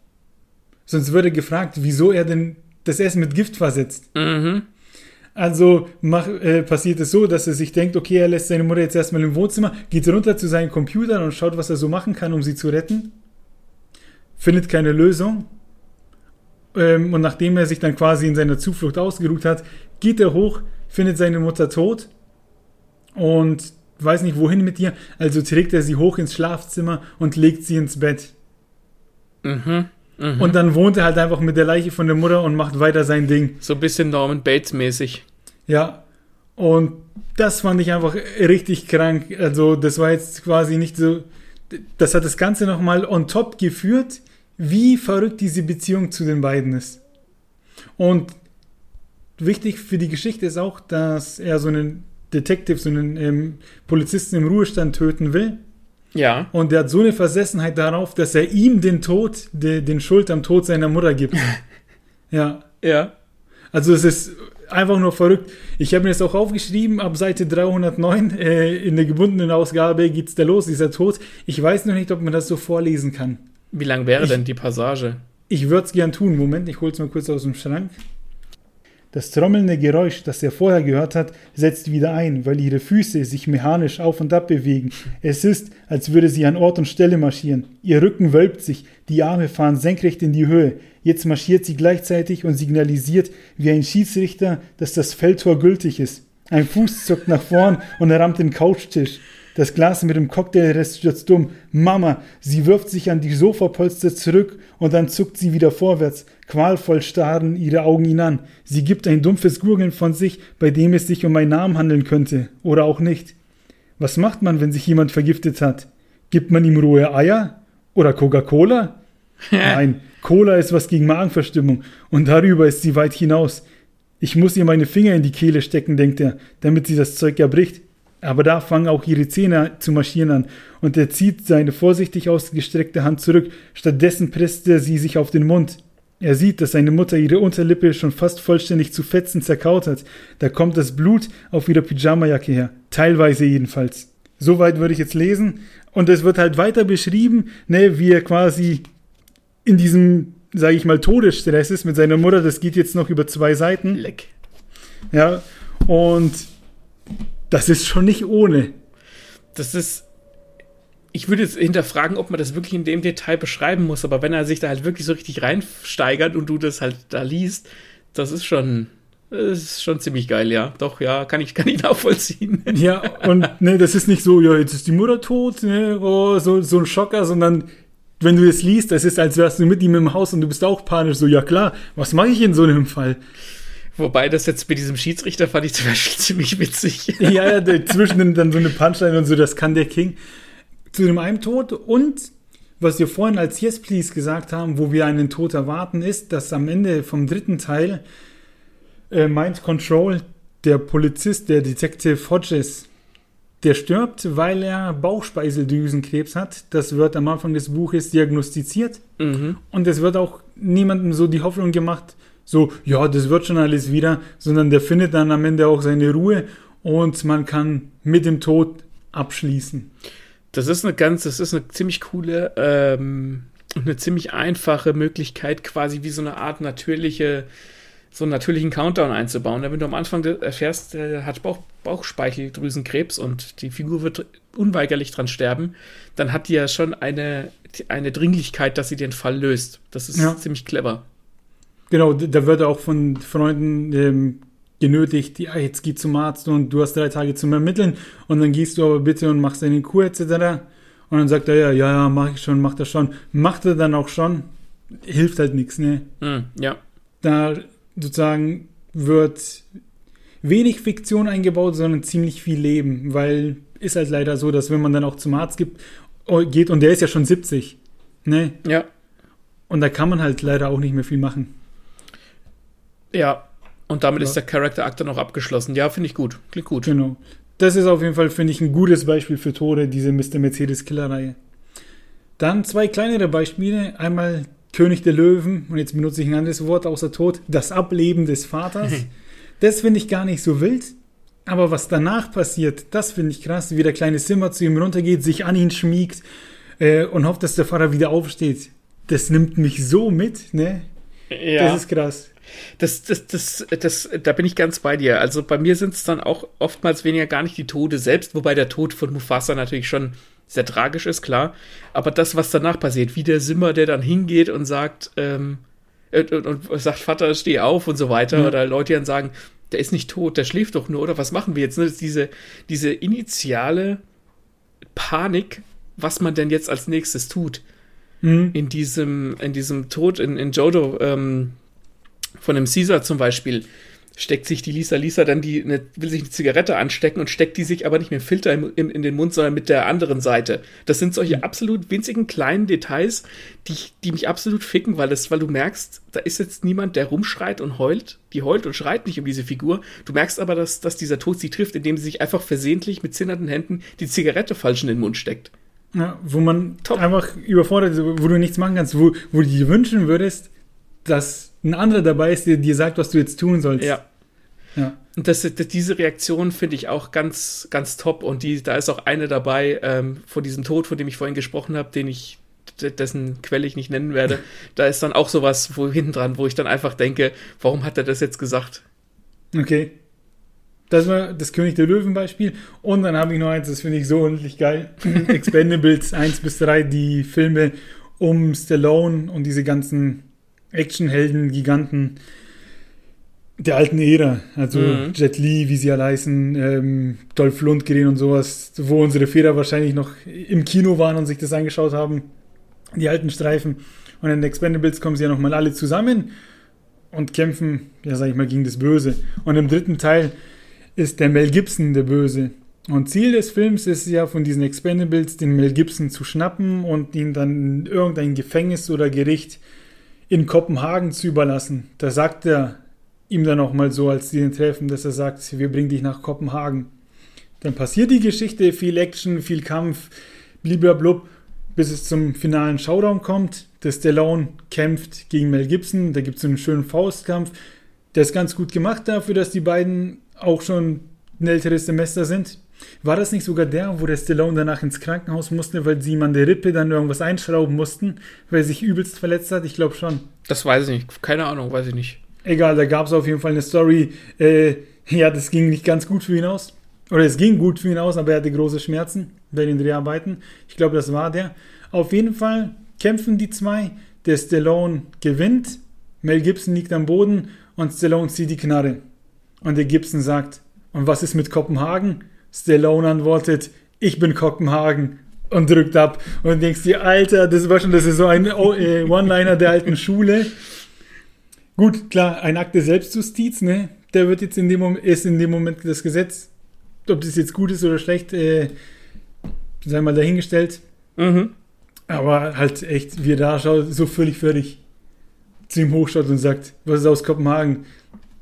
Sonst würde gefragt, wieso er denn das Essen mit Gift versetzt. Mhm. Also mach, äh, passiert es so, dass er sich denkt, okay, er lässt seine Mutter jetzt erstmal im Wohnzimmer, geht runter zu seinen Computern und schaut, was er so machen kann, um sie zu retten. Findet keine Lösung. Ähm, und nachdem er sich dann quasi in seiner Zuflucht ausgeruht hat, geht er hoch, findet seine Mutter tot und weiß nicht wohin mit ihr. Also trägt er sie hoch ins Schlafzimmer und legt sie ins Bett. Mhm. Mhm. Und dann wohnt er halt einfach mit der Leiche von der Mutter und macht weiter sein Ding.
So ein bisschen Norman Bates mäßig.
Ja. Und das fand ich einfach richtig krank. Also das war jetzt quasi nicht so. Das hat das Ganze nochmal on top geführt, wie verrückt diese Beziehung zu den beiden ist. Und wichtig für die Geschichte ist auch, dass er so einen Detective, so einen ähm, Polizisten im Ruhestand töten will. Ja. Und der hat so eine Versessenheit darauf, dass er ihm den Tod, de, den Schuld am Tod seiner Mutter gibt. ja. Ja. Also es ist einfach nur verrückt. Ich habe mir das auch aufgeschrieben, ab Seite 309 äh, in der gebundenen Ausgabe geht's da los, dieser Tod. Ich weiß noch nicht, ob man das so vorlesen kann.
Wie lang wäre ich, denn die Passage?
Ich würde es gern tun. Moment, ich hole es mal kurz aus dem Schrank. Das trommelnde Geräusch, das er vorher gehört hat, setzt wieder ein, weil ihre Füße sich mechanisch auf und ab bewegen. Es ist, als würde sie an Ort und Stelle marschieren. Ihr Rücken wölbt sich, die Arme fahren senkrecht in die Höhe. Jetzt marschiert sie gleichzeitig und signalisiert wie ein Schiedsrichter, dass das Feldtor gültig ist. Ein Fuß zuckt nach vorn und er rammt den Couchtisch. Das Glas mit dem Cocktailrest stürzt dumm. Mama, sie wirft sich an die Sofapolster zurück und dann zuckt sie wieder vorwärts. Qualvoll starren ihre Augen ihn an. Sie gibt ein dumpfes Gurgeln von sich, bei dem es sich um einen Namen handeln könnte. Oder auch nicht. Was macht man, wenn sich jemand vergiftet hat? Gibt man ihm rohe Eier? Oder Coca-Cola? Nein, Cola ist was gegen Magenverstimmung und darüber ist sie weit hinaus. Ich muss ihr meine Finger in die Kehle stecken, denkt er, damit sie das Zeug erbricht. Aber da fangen auch ihre Zähne zu marschieren an und er zieht seine vorsichtig ausgestreckte Hand zurück. Stattdessen presst er sie sich auf den Mund. Er sieht, dass seine Mutter ihre Unterlippe schon fast vollständig zu Fetzen zerkaut hat. Da kommt das Blut auf ihrer Pyjamajacke her. Teilweise jedenfalls. Soweit würde ich jetzt lesen. Und es wird halt weiter beschrieben, ne, wie er quasi in diesem, sage ich mal, Todesstress ist mit seiner Mutter. Das geht jetzt noch über zwei Seiten. Leck. Ja, und das ist schon nicht ohne.
Das ist. Ich würde jetzt hinterfragen, ob man das wirklich in dem Detail beschreiben muss, aber wenn er sich da halt wirklich so richtig reinsteigert und du das halt da liest, das ist schon. Das ist schon ziemlich geil, ja. Doch, ja, kann ich, kann ich nachvollziehen.
Ja, und ne, das ist nicht so, ja, jetzt ist die Mutter tot, ne, oh, so, so ein Schocker, sondern wenn du es liest, das ist, als wärst du mit ihm im Haus und du bist auch panisch, so, ja klar, was mache ich in so einem Fall?
Wobei das jetzt mit diesem Schiedsrichter fand ich zum Beispiel ziemlich witzig.
ja, ja, zwischen dann so eine Punchline und so, das kann der King. Zu dem einen Tod und was wir vorhin als Yes Please gesagt haben, wo wir einen Tod erwarten, ist, dass am Ende vom dritten Teil äh, Mind Control, der Polizist, der Detective Hodges, der stirbt, weil er Bauchspeiseldrüsenkrebs hat. Das wird am Anfang des Buches diagnostiziert. Mhm. Und es wird auch niemandem so die Hoffnung gemacht, so, ja, das wird schon alles wieder, sondern der findet dann am Ende auch seine Ruhe und man kann mit dem Tod abschließen.
Das ist eine ganz, das ist eine ziemlich coole ähm, eine ziemlich einfache Möglichkeit, quasi wie so eine Art natürliche, so einen natürlichen Countdown einzubauen. Wenn du am Anfang erfährst, er hat Bauch, Bauchspeicheldrüsenkrebs und die Figur wird unweigerlich dran sterben, dann hat die ja schon eine, eine Dringlichkeit, dass sie den Fall löst. Das ist ja. ziemlich clever.
Genau, da wird auch von Freunden ähm, genötigt, ja, jetzt geh zum Arzt und du hast drei Tage zum Ermitteln und dann gehst du aber bitte und machst deine Kur etc. Und dann sagt er, ja, ja, ja, mach ich schon, mach das schon. Macht er dann auch schon, hilft halt nichts, ne?
Mm, ja.
Da sozusagen wird wenig Fiktion eingebaut, sondern ziemlich viel Leben, weil ist halt leider so, dass wenn man dann auch zum Arzt gibt, oh, geht und der ist ja schon 70, ne?
Ja.
Und da kann man halt leider auch nicht mehr viel machen.
Ja, und damit ja. ist der Character Actor noch abgeschlossen. Ja, finde ich gut. Klingt gut.
Genau. Das ist auf jeden Fall, finde ich, ein gutes Beispiel für Tode, diese Mr. Mercedes Killer-Reihe. Dann zwei kleinere Beispiele. Einmal König der Löwen, und jetzt benutze ich ein anderes Wort außer Tod, das Ableben des Vaters. das finde ich gar nicht so wild. Aber was danach passiert, das finde ich krass, wie der kleine Simmer zu ihm runtergeht, sich an ihn schmiegt äh, und hofft, dass der Vater wieder aufsteht. Das nimmt mich so mit, ne? Ja. Das ist krass.
Das, das, das, das, da bin ich ganz bei dir. Also bei mir sind es dann auch oftmals weniger gar nicht die Tode selbst, wobei der Tod von Mufasa natürlich schon sehr tragisch ist, klar. Aber das, was danach passiert, wie der Simmer, der dann hingeht und sagt, ähm, äh, und, und, sagt, Vater, steh auf und so weiter, mhm. oder Leute dann sagen, der ist nicht tot, der schläft doch nur, oder was machen wir jetzt? Ne? Diese, diese initiale Panik, was man denn jetzt als nächstes tut. Mhm. In diesem, in diesem Tod, in, in Jodo, ähm, von dem Caesar zum Beispiel steckt sich die Lisa Lisa dann die, eine, will sich eine Zigarette anstecken und steckt die sich aber nicht mit dem Filter im, im, in den Mund, sondern mit der anderen Seite. Das sind solche mhm. absolut winzigen kleinen Details, die, die mich absolut ficken, weil das, weil du merkst, da ist jetzt niemand, der rumschreit und heult. Die heult und schreit nicht um diese Figur. Du merkst aber, dass, dass dieser Tod sie trifft, indem sie sich einfach versehentlich mit zitternden Händen die Zigarette falsch in den Mund steckt.
Ja, wo man Top. einfach überfordert, wo du nichts machen kannst, wo, wo du dir wünschen würdest, dass ein anderer dabei ist, der dir sagt, was du jetzt tun sollst.
Ja. ja. Und das, diese Reaktion finde ich auch ganz, ganz top. Und die, da ist auch eine dabei ähm, von diesem Tod, von dem ich vorhin gesprochen habe, den ich, dessen Quelle ich nicht nennen werde. da ist dann auch sowas wo hinten dran, wo ich dann einfach denke, warum hat er das jetzt gesagt?
Okay. Das war das König der Löwen Beispiel. Und dann habe ich noch eins, das finde ich so unendlich geil. Expendables 1 bis 3, die Filme um Stallone und diese ganzen Actionhelden, Giganten der alten Ära. Also mhm. Jet Li, wie sie alle heißen, ähm, Dolph Lundgren und sowas, wo unsere Väter wahrscheinlich noch im Kino waren und sich das angeschaut haben. Die alten Streifen. Und in Expendables kommen sie ja nochmal alle zusammen und kämpfen, ja sag ich mal, gegen das Böse. Und im dritten Teil ist der Mel Gibson der Böse. Und Ziel des Films ist ja von diesen Expendables den Mel Gibson zu schnappen und ihn dann in irgendein Gefängnis oder Gericht in Kopenhagen zu überlassen. Da sagt er ihm dann auch mal so, als die ihn treffen, dass er sagt, wir bringen dich nach Kopenhagen. Dann passiert die Geschichte, viel Action, viel Kampf, bliblablub, bis es zum finalen Showdown kommt. Der Stallone kämpft gegen Mel Gibson, da gibt es einen schönen Faustkampf. Der ist ganz gut gemacht dafür, dass die beiden auch schon ein älteres Semester sind. War das nicht sogar der, wo der Stallone danach ins Krankenhaus musste, weil sie ihm an der Rippe dann irgendwas einschrauben mussten, weil er sich übelst verletzt hat? Ich glaube schon.
Das weiß ich nicht. Keine Ahnung, weiß ich nicht.
Egal, da gab es auf jeden Fall eine Story. Äh, ja, das ging nicht ganz gut für ihn aus. Oder es ging gut für ihn aus, aber er hatte große Schmerzen bei den Dreharbeiten. Ich glaube, das war der. Auf jeden Fall kämpfen die zwei. Der Stallone gewinnt. Mel Gibson liegt am Boden und Stallone zieht die Knarre. Und der Gibson sagt, und was ist mit Kopenhagen? Stallone antwortet, ich bin Kopenhagen und drückt ab. Und denkst dir, Alter, das war schon, das ist so ein oh, äh, One-Liner der alten Schule. Gut, klar, ein Akt der Selbstjustiz, ne? Der wird jetzt in dem Moment, ist in dem Moment das Gesetz, ob das jetzt gut ist oder schlecht, äh, sei mal dahingestellt. Mhm. Aber halt echt, wie er da schaut, so völlig fertig zu ihm hochschaut und sagt, was ist aus Kopenhagen?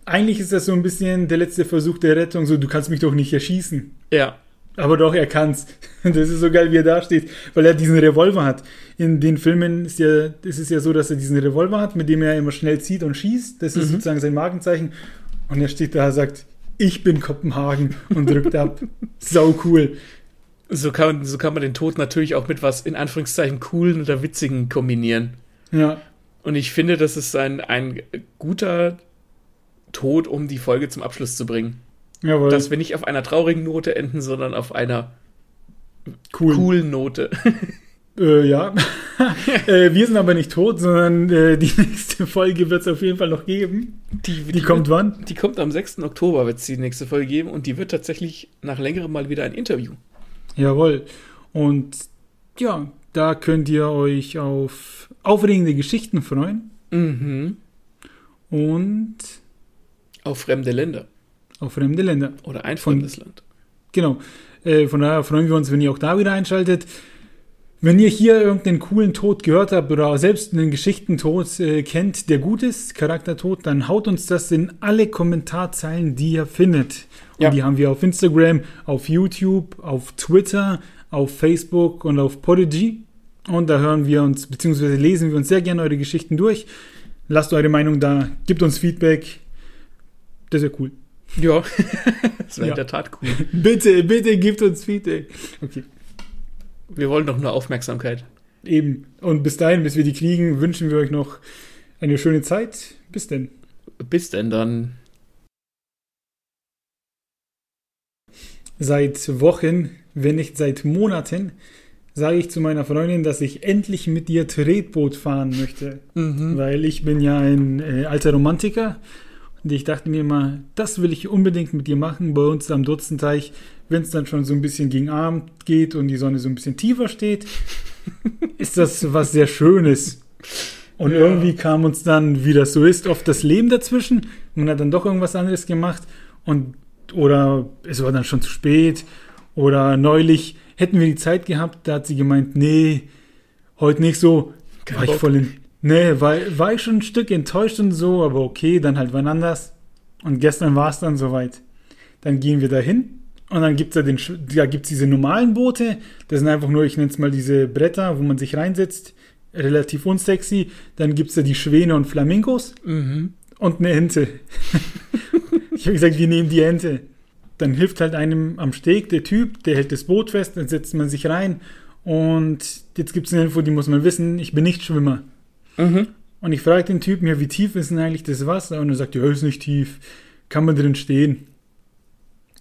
Eigentlich ist das so ein bisschen der letzte Versuch der Rettung, so, du kannst mich doch nicht erschießen.
Ja.
Aber doch, er kann's. Das ist so geil, wie er da steht, weil er diesen Revolver hat. In den Filmen ist, ja, ist es ja so, dass er diesen Revolver hat, mit dem er immer schnell zieht und schießt. Das ist mhm. sozusagen sein Markenzeichen. Und er steht da und sagt, ich bin Kopenhagen und drückt ab. Sau cool.
So kann, so kann man den Tod natürlich auch mit was in Anführungszeichen coolen oder witzigen kombinieren.
Ja.
Und ich finde, das ist ein, ein guter Tod, um die Folge zum Abschluss zu bringen. Jawohl. Dass wir nicht auf einer traurigen Note enden, sondern auf einer
cool.
coolen Note.
Äh, ja. äh, wir sind aber nicht tot, sondern äh, die nächste Folge wird es auf jeden Fall noch geben.
Die, die, die kommt wird, wann? Die kommt am 6. Oktober, wird es die nächste Folge geben und die wird tatsächlich nach längerem mal wieder ein Interview.
Jawohl. Und ja, da könnt ihr euch auf aufregende Geschichten freuen.
Mhm.
Und
auf fremde Länder.
Auf fremde Länder.
Oder ein fremdes von, Land.
Genau. Äh, von daher freuen wir uns, wenn ihr auch da wieder einschaltet. Wenn ihr hier irgendeinen coolen Tod gehört habt oder selbst einen Geschichtentod äh, kennt, der gut ist, Charaktertod, dann haut uns das in alle Kommentarzeilen, die ihr findet. Und ja. die haben wir auf Instagram, auf YouTube, auf Twitter, auf Facebook und auf Podigy. Und da hören wir uns, beziehungsweise lesen wir uns sehr gerne eure Geschichten durch. Lasst eure Meinung da, gebt uns Feedback. Das ist ja cool.
Ja, das wäre ja. in der Tat cool.
bitte, bitte gebt uns Feedback. Okay.
Wir wollen doch nur Aufmerksamkeit.
Eben. Und bis dahin, bis wir die kriegen, wünschen wir euch noch eine schöne Zeit. Bis denn.
Bis denn dann.
Seit Wochen, wenn nicht seit Monaten, sage ich zu meiner Freundin, dass ich endlich mit ihr Tretboot fahren möchte. Mhm. Weil ich bin ja ein äh, alter Romantiker. Und ich dachte mir mal, das will ich unbedingt mit dir machen bei uns am Dutzenteich wenn es dann schon so ein bisschen gegen Abend geht und die Sonne so ein bisschen tiefer steht, ist das was sehr Schönes. Und ja. irgendwie kam uns dann, wie das so ist, oft das Leben dazwischen. Man hat dann doch irgendwas anderes gemacht und oder es war dann schon zu spät oder neulich hätten wir die Zeit gehabt, da hat sie gemeint, nee, heute nicht so. Kein war Bock. ich voll in, nee, war, war ich schon ein Stück enttäuscht und so, aber okay, dann halt wann anders. Und gestern war es dann soweit. Dann gehen wir dahin und dann gibt es da, den, da gibt's diese normalen Boote. Das sind einfach nur, ich nenne es mal diese Bretter, wo man sich reinsetzt. Relativ unsexy. Dann gibt es da die Schwäne und Flamingos.
Mhm.
Und eine Ente. ich habe gesagt, wir nehmen die Ente. Dann hilft halt einem am Steg der Typ, der hält das Boot fest, dann setzt man sich rein. Und jetzt gibt es eine Info, die muss man wissen. Ich bin nicht Schwimmer.
Mhm.
Und ich frage den Typen, ja, wie tief ist denn eigentlich das Wasser? Und er sagt, ja, ist nicht tief. Kann man drin stehen.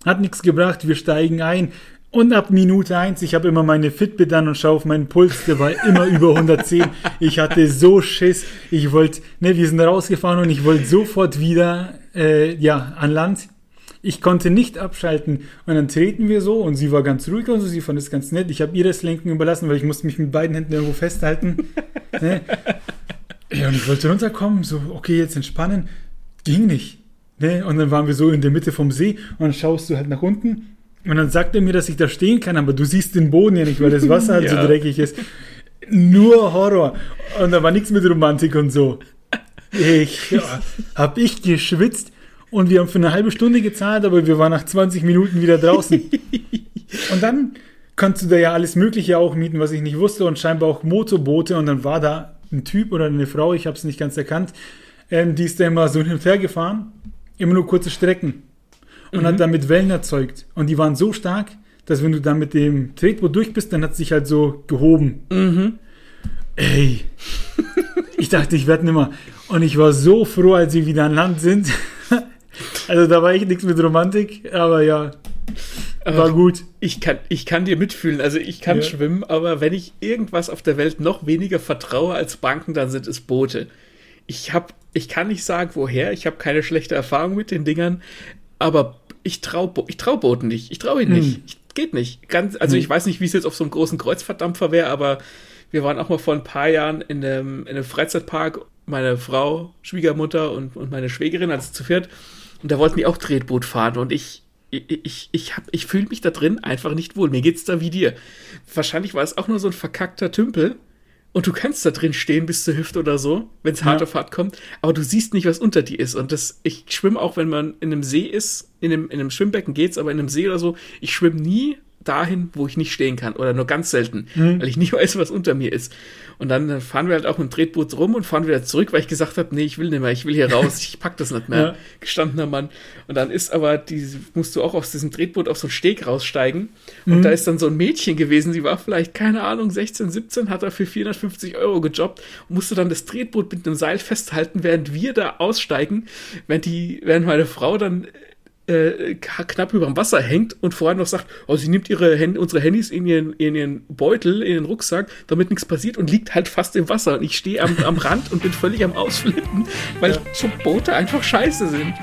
Hat nichts gebracht, wir steigen ein. Und ab Minute 1, ich habe immer meine Fitbit an und schaue auf meinen Puls, der war immer über 110. Ich hatte so Schiss. Ich wollte, ne, wir sind rausgefahren und ich wollte sofort wieder, äh, ja, an Land. Ich konnte nicht abschalten. Und dann treten wir so und sie war ganz ruhig und so, sie fand es ganz nett. Ich habe ihr das Lenken überlassen, weil ich musste mich mit beiden Händen irgendwo festhalten. ne? Ja, und ich wollte runterkommen, so, okay, jetzt entspannen. Ging nicht. Ne? Und dann waren wir so in der Mitte vom See und dann schaust du halt nach unten und dann sagt er mir, dass ich da stehen kann, aber du siehst den Boden ja nicht, weil das Wasser halt ja. so dreckig ist. Nur Horror. Und da war nichts mit Romantik und so. Ich ja, hab ich geschwitzt und wir haben für eine halbe Stunde gezahlt, aber wir waren nach 20 Minuten wieder draußen. und dann kannst du da ja alles Mögliche auch mieten, was ich nicht wusste und scheinbar auch Motorboote und dann war da ein Typ oder eine Frau, ich habe es nicht ganz erkannt, ähm, die ist da immer so hin und her gefahren immer nur kurze Strecken und mhm. hat damit Wellen erzeugt. Und die waren so stark, dass wenn du dann mit dem Tretboot durch bist, dann hat es sich halt so gehoben.
Mhm.
Ey, ich dachte, ich werde nimmer. Und ich war so froh, als wir wieder an Land sind. also da war echt nichts mit Romantik, aber ja, war gut.
Ich kann, ich kann dir mitfühlen. Also ich kann ja. schwimmen, aber wenn ich irgendwas auf der Welt noch weniger vertraue als Banken, dann sind es Boote. Ich habe ich kann nicht sagen, woher. Ich habe keine schlechte Erfahrung mit den Dingern. Aber ich traue ich trau Booten nicht. Ich traue ihn nicht. Hm. Ich, geht nicht. Ganz, also hm. ich weiß nicht, wie es jetzt auf so einem großen Kreuzverdampfer wäre, aber wir waren auch mal vor ein paar Jahren in einem, in einem Freizeitpark. Meine Frau, Schwiegermutter und, und meine Schwägerin, also zu viert. Und da wollten die auch Tretboot fahren. Und ich, ich, ich, ich, ich fühle mich da drin einfach nicht wohl. Mir geht's da wie dir. Wahrscheinlich war es auch nur so ein verkackter Tümpel und du kannst da drin stehen bis zur Hüfte oder so, wenn es harte ja. Fahrt kommt, aber du siehst nicht, was unter dir ist. Und das, ich schwimme auch, wenn man in einem See ist, in einem, in einem Schwimmbecken geht's, aber in einem See oder so, ich schwimme nie dahin, wo ich nicht stehen kann oder nur ganz selten, mhm. weil ich nicht weiß, was unter mir ist. Und dann fahren wir halt auch mit dem Tretboot rum und fahren wieder zurück, weil ich gesagt habe, nee, ich will nicht mehr, ich will hier raus, ich pack das nicht mehr. Ja. Gestandener Mann. Und dann ist aber, die, musst du auch aus diesem Tretboot auf so einen Steg raussteigen. Und mhm. da ist dann so ein Mädchen gewesen, sie war vielleicht, keine Ahnung, 16, 17, hat er für 450 Euro gejobbt und musste dann das Tretboot mit einem Seil festhalten, während wir da aussteigen, während die, während meine Frau dann äh, knapp über dem Wasser hängt und vorher noch sagt, oh, sie nimmt ihre Hand, unsere Handys in ihren, in ihren Beutel, in den Rucksack, damit nichts passiert und liegt halt fast im Wasser. Und ich stehe am, am Rand und bin völlig am Ausflippen, weil ja. so Boote einfach scheiße sind.